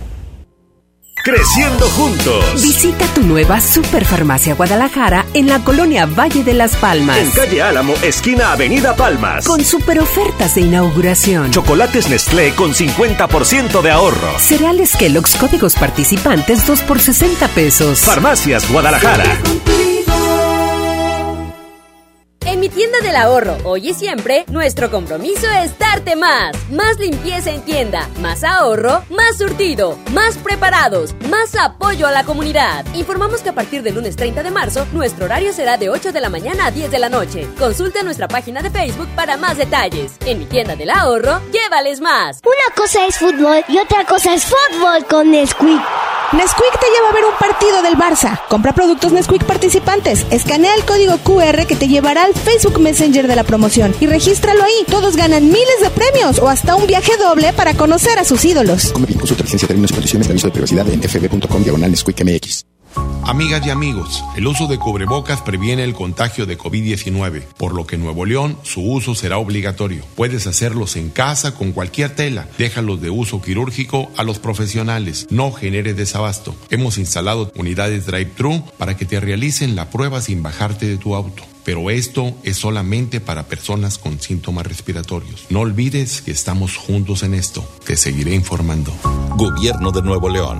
Creciendo juntos. Visita tu nueva Superfarmacia Guadalajara en la colonia Valle de las Palmas. En calle Álamo, esquina Avenida Palmas. Con super ofertas de inauguración. Chocolates Nestlé con 50% de ahorro. Cereales Kellogg's códigos participantes 2 por 60 pesos. Farmacias Guadalajara. Tienda del ahorro, hoy y siempre, nuestro compromiso es darte más. Más limpieza en tienda, más ahorro, más surtido, más preparados, más apoyo a la comunidad. Informamos que a partir del lunes 30 de marzo, nuestro horario será de 8 de la mañana a 10 de la noche. Consulta nuestra página de Facebook para más detalles. En mi tienda del ahorro, llévales más. Una cosa es fútbol y otra cosa es fútbol con Nesquik. Nesquik te lleva a ver un partido del Barça. Compra productos Nesquik participantes. Escanea el código QR que te llevará al Facebook Messenger de la promoción y regístralo ahí. Todos ganan miles de premios o hasta un viaje doble para conocer a sus ídolos. Come bien, consulta licencia, términos y condiciones de aviso de privacidad en fb.com diagonal MX. Amigas y amigos, el uso de cubrebocas previene el contagio de COVID-19, por lo que en Nuevo León su uso será obligatorio. Puedes hacerlos en casa con cualquier tela. Déjalos de uso quirúrgico a los profesionales. No genere desabasto. Hemos instalado unidades drive-thru para que te realicen la prueba sin bajarte de tu auto. Pero esto es solamente para personas con síntomas respiratorios. No olvides que estamos juntos en esto. Te seguiré informando. Gobierno de Nuevo León.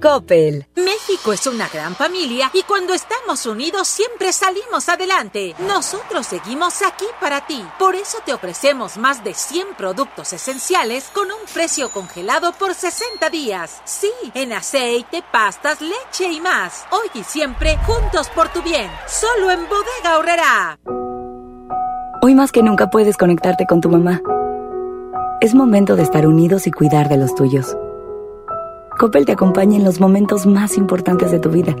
Coppel. México es una gran familia y cuando estamos unidos siempre salimos adelante. Nosotros seguimos aquí para ti. Por eso te ofrecemos más de 100 productos esenciales con un precio congelado por 60 días. Sí, en aceite, pastas, leche y más. Hoy y siempre juntos por tu bien. Solo en Bodega Horrera. Hoy más que nunca puedes conectarte con tu mamá. Es momento de estar unidos y cuidar de los tuyos. Coppel te acompaña en los momentos más importantes de tu vida.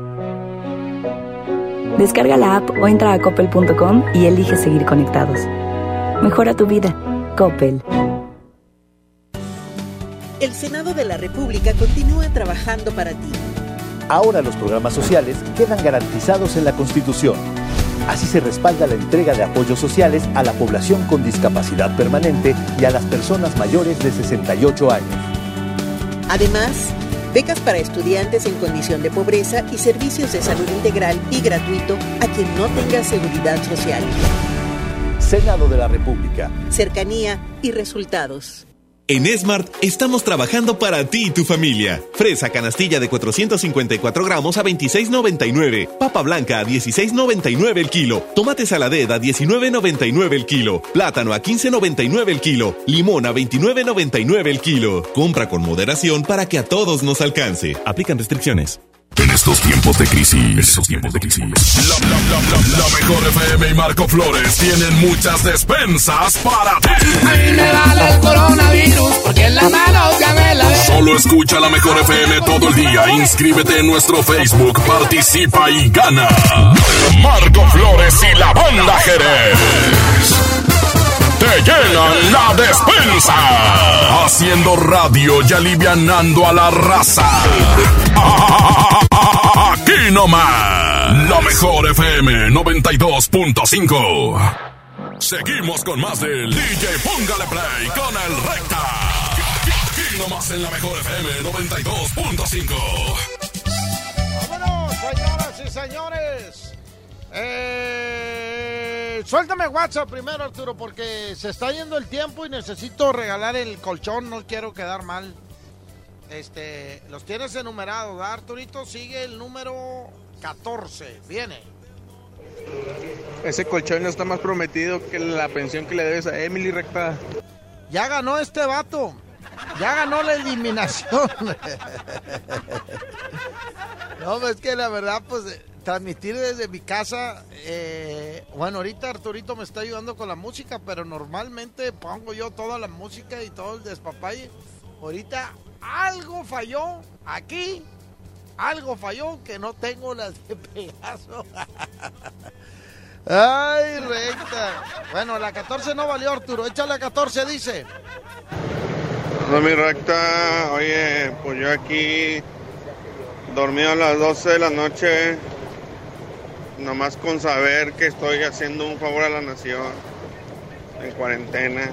Descarga la app o entra a coppel.com y elige seguir conectados. Mejora tu vida. Coppel. El Senado de la República continúa trabajando para ti. Ahora los programas sociales quedan garantizados en la Constitución. Así se respalda la entrega de apoyos sociales a la población con discapacidad permanente y a las personas mayores de 68 años. Además, becas para estudiantes en condición de pobreza y servicios de salud integral y gratuito a quien no tenga seguridad social. Senado de la República. Cercanía y resultados. En Smart estamos trabajando para ti y tu familia. Fresa canastilla de 454 gramos a 26.99. Papa blanca a 16.99 el kilo. Tomate saladed a 19.99 el kilo. Plátano a 15.99 el kilo. Limón a 29.99 el kilo. Compra con moderación para que a todos nos alcance. Aplican restricciones. En estos tiempos de crisis, en estos tiempos de crisis, la, la, la, la, la mejor FM y Marco Flores tienen muchas despensas para ti. A mí me vale el coronavirus porque en la mano ya me la ve. Solo escucha la mejor FM todo el día. Inscríbete en nuestro Facebook, participa y gana. Marco Flores y la banda Jerez. Te llenan la despensa. Haciendo radio y alivianando a la raza. Aquí nomás. La mejor FM 92.5. Seguimos con más del DJ Póngale Play con el Recta. Aquí nomás en la mejor FM 92.5. ¡Vámonos, señoras y señores! Eh, suéltame WhatsApp primero, Arturo, porque se está yendo el tiempo y necesito regalar el colchón. No quiero quedar mal. Este, los tienes enumerados, ¿verdad, Arturito? Sigue el número 14. Viene. Ese colchón no está más prometido que la pensión que le debes a Emily Recta. Ya ganó este vato. Ya ganó la eliminación. no, es que la verdad, pues, eh, transmitir desde mi casa. eh, bueno, ahorita Arturito me está ayudando con la música, pero normalmente pongo yo toda la música y todo el despapalle. Ahorita algo falló aquí. Algo falló que no tengo las de Pegaso. Ay, recta. Bueno, la 14 no valió, Arturo. Échale la 14, dice. No, mi recta, oye, pues yo aquí dormido a las 12 de la noche, nomás con saber que estoy haciendo un favor a la nación en cuarentena.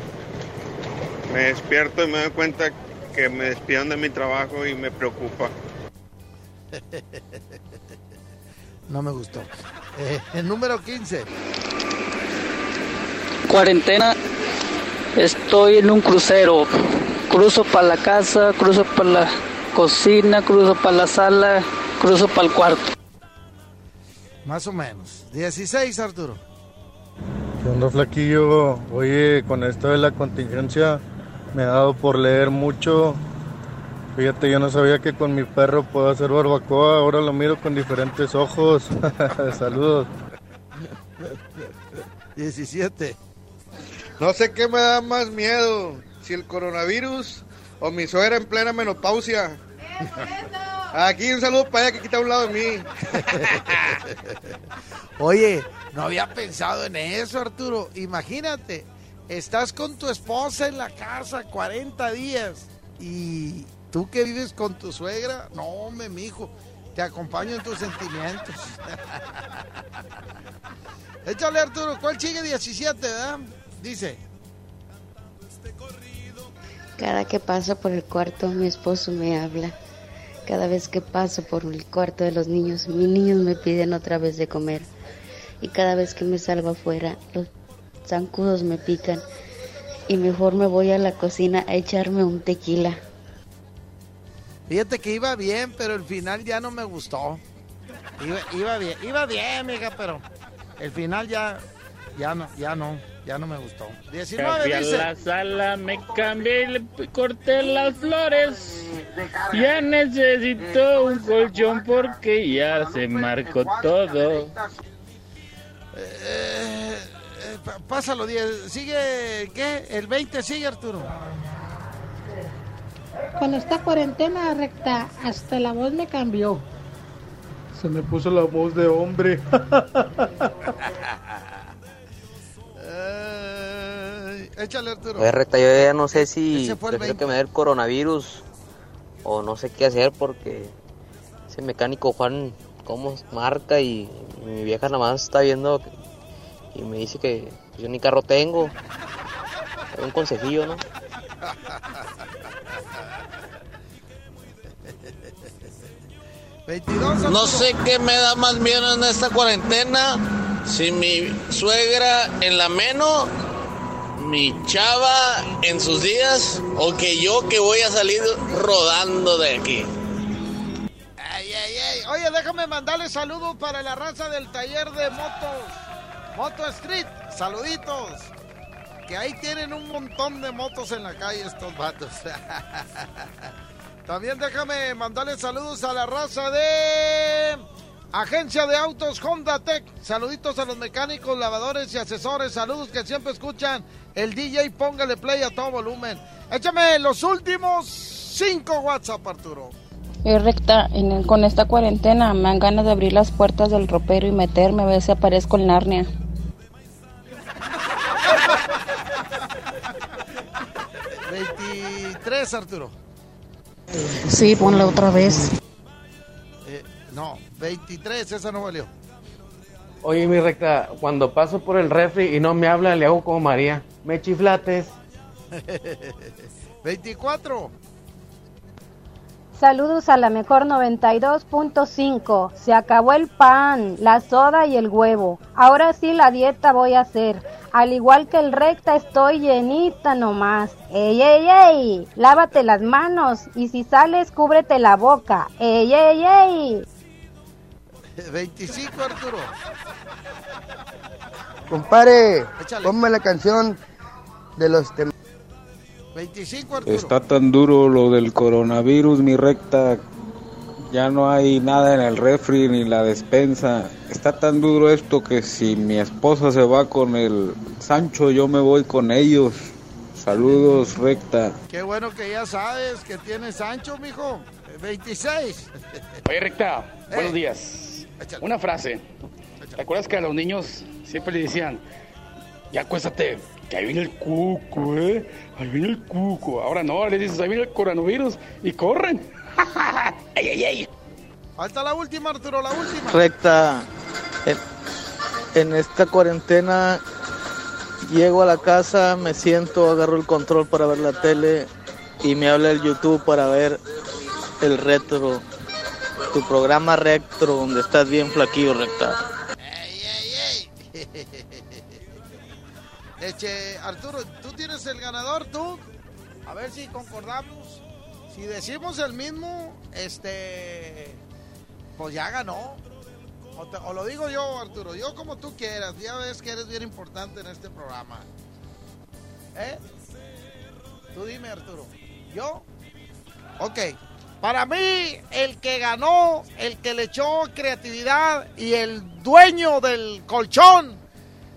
Me despierto y me doy cuenta que me despidieron de mi trabajo y me preocupa. No me gustó. Eh, el número 15. Cuarentena, estoy en un crucero. Cruzo para la casa, cruzo para la cocina, cruzo para la sala, cruzo para el cuarto. Más o menos. 16, Arturo. ¿Qué onda, flaquillo? Oye, con esto de la contingencia me ha dado por leer mucho. Fíjate, yo no sabía que con mi perro puedo hacer barbacoa. Ahora lo miro con diferentes ojos. Saludos. 17. No sé qué me da más miedo, si el coronavirus o mi suegra en plena menopausia. Aquí un saludo para ella que quita a un lado de mí. Oye, no había pensado en eso, Arturo. Imagínate, estás con tu esposa en la casa 40 días y tú que vives con tu suegra, no, hombre, mijo, te acompaño en tus sentimientos. Échale, Arturo, ¿cuál sigue 17, verdad? Dice. Cada que paso por el cuarto, mi esposo me habla. Cada vez que paso por el cuarto de los niños, mis niños me piden otra vez de comer. Y cada vez que me salgo afuera, los zancudos me pican. Y mejor me voy a la cocina a echarme un tequila. Fíjate que iba bien, pero el final ya no me gustó. Iba, bien, iba bien, mija, pero el final ya, ya no, ya no, ya no me gustó. 19 Fui a dice. la sala, me cambié y corté las flores. Ya necesito un colchón porque ya se marcó todo. Eh, eh, pásalo 10. Sigue, ¿qué? El 20 sigue, Arturo. Con esta cuarentena recta, hasta la voz me cambió. Se me puso la voz de hombre. échale, Arturo. Oye, Recta, yo ya no sé si prefiero 20. que me dé el coronavirus o no sé qué hacer porque ese mecánico Juan, cómo marca y, mi vieja nada más está viendo y me dice que yo ni carro tengo. Un consejillo, ¿no? No sé qué me da más miedo en esta cuarentena. Si mi suegra en la meno mi chava en sus días o que yo que voy a salir rodando de aquí. Oye, déjame mandarle saludos para la raza del taller de motos. Moto Street. Saluditos. Que ahí tienen un montón de motos en la calle estos vatos. También déjame mandarle saludos a la raza de Agencia de Autos Honda Tech. Saluditos a los mecánicos, lavadores y asesores. Saludos que siempre escuchan el DJ. Póngale play a todo volumen. Échame los últimos cinco WhatsApp, Arturo. Eh, recta, en- con esta cuarentena me dan ganas de abrir las puertas del ropero y meterme a ver si aparezco en Narnia. 23, Arturo. Sí, ponla otra vez. Eh, no, 23, esa no valió. Oye, mi recta, cuando paso por el refri y no me habla, le hago como María. Me chiflates. 24. Saludos a la mejor 92.5. Se acabó el pan, la soda y el huevo. Ahora sí la dieta voy a hacer. Al igual que el recta estoy llenita nomás. ¡Ey, ey, ey! Lávate las manos y si sales cúbrete la boca. ¡Ey, ey, ey! 25, Arturo. Compare, Échale. ponme la canción de los tem 25, Arturo. Está tan duro lo del coronavirus, mi recta. Ya no hay nada en el refri ni la despensa. Está tan duro esto que si mi esposa se va con el Sancho, yo me voy con ellos. Saludos, recta. Qué bueno que ya sabes que tienes ancho, mijo. 26. Oye, Recta, Eh. buenos días. Una frase. ¿Te acuerdas que a los niños siempre le decían, ya acuéstate, que ahí viene el cuco, eh? Ahí viene el cuco. Ahora no, le dices, ahí viene el coronavirus y corren. ¡Ay, ay, ay! Falta la última, Arturo, la última. Recta, en, en esta cuarentena llego a la casa, me siento, agarro el control para ver la tele y me habla el YouTube para ver el retro, tu programa retro donde estás bien flaquillo, Recta. Eche, Arturo, ¿tú tienes el ganador, tú? A ver si concordamos. Si decimos el mismo, este, pues ya ganó. O lo digo yo, Arturo, yo como tú quieras. Ya ves que eres bien importante en este programa. ¿Eh? Tú dime, Arturo. ¿Yo? Ok. Para mí, el que ganó, el que le echó creatividad y el dueño del colchón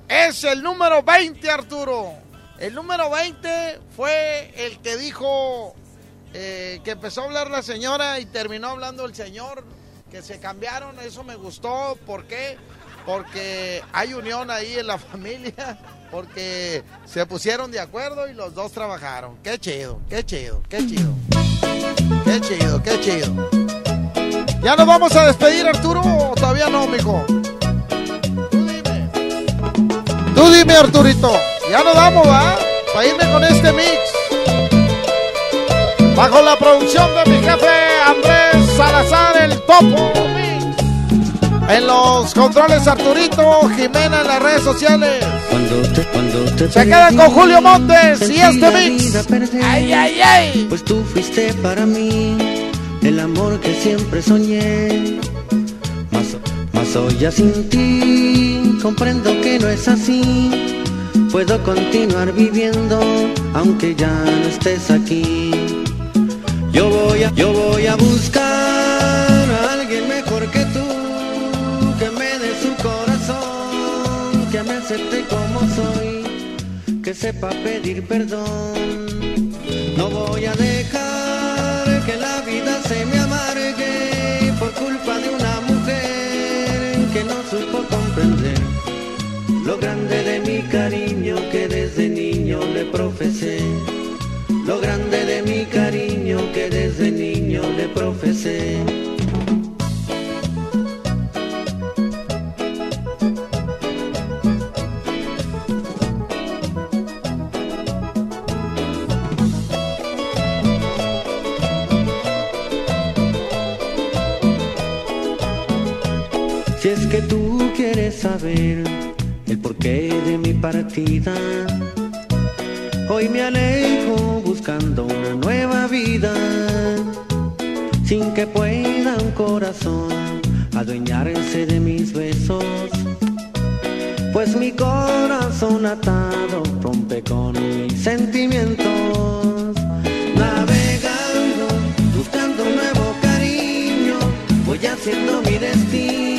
es el número 20, Arturo. El número 20 fue el que dijo eh, que empezó a hablar la señora y terminó hablando el señor, que se cambiaron, eso me gustó. ¿Por qué? Porque hay unión ahí en la familia, porque se pusieron de acuerdo y los dos trabajaron. Qué chido, qué chido, qué chido. Qué chido, qué chido. ¿Ya nos vamos a despedir, Arturo, o todavía no, mijo? Tú dime, Arturito. Ya nos vamos, ¿va? Para irme con este mix. Bajo la producción de mi jefe Andrés Salazar, el Topo. En los controles Arturito, Jimena en las redes sociales. Cuando te, cuando te Se quedan con Julio Montes y este mix. Ay, ay, ay. Pues tú fuiste para mí el amor que siempre soñé. Mas, mas hoy ya sin ti comprendo que no es así. Puedo continuar viviendo aunque ya no estés aquí. Yo voy a, yo voy a buscar como soy, que sepa pedir perdón. No voy a dejar que la vida se me amargue por culpa de una mujer que no supo comprender lo grande de mi cariño que desde niño le profesé. Lo grande de mi cariño que desde niño le profesé. Si es que tú quieres saber el porqué de mi partida, hoy me alejo buscando una nueva vida, sin que pueda un corazón adueñarse de mis besos, pues mi corazón atado rompe con mis sentimientos. Navegando, buscando nuevo cariño, voy haciendo mi destino.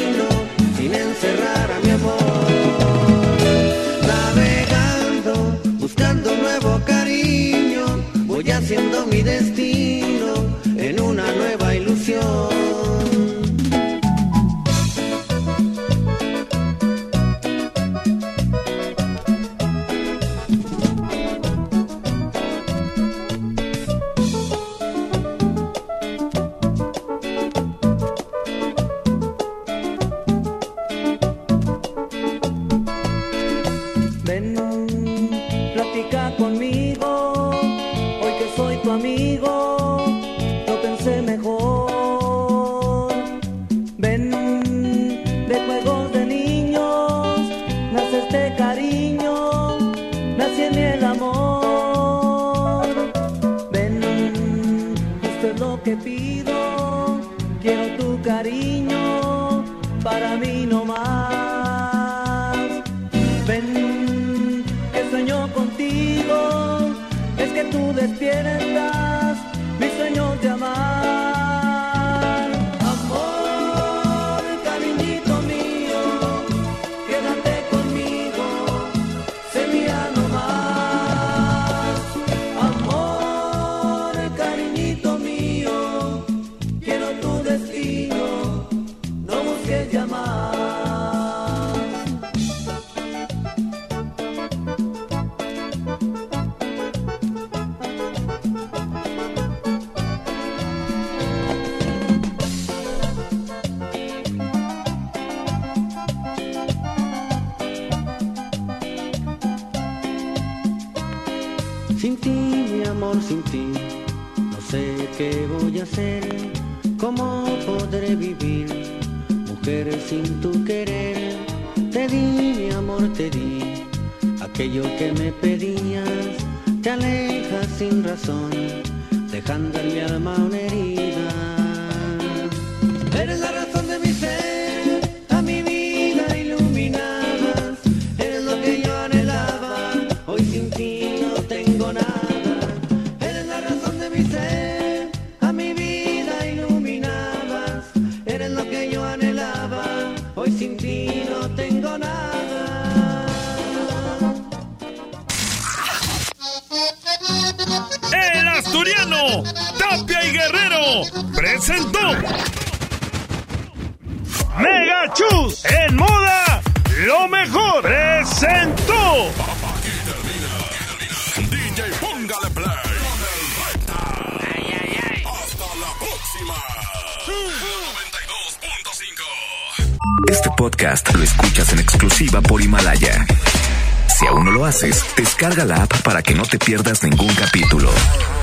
que no te pierdas ningún capítulo.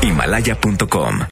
Himalaya.com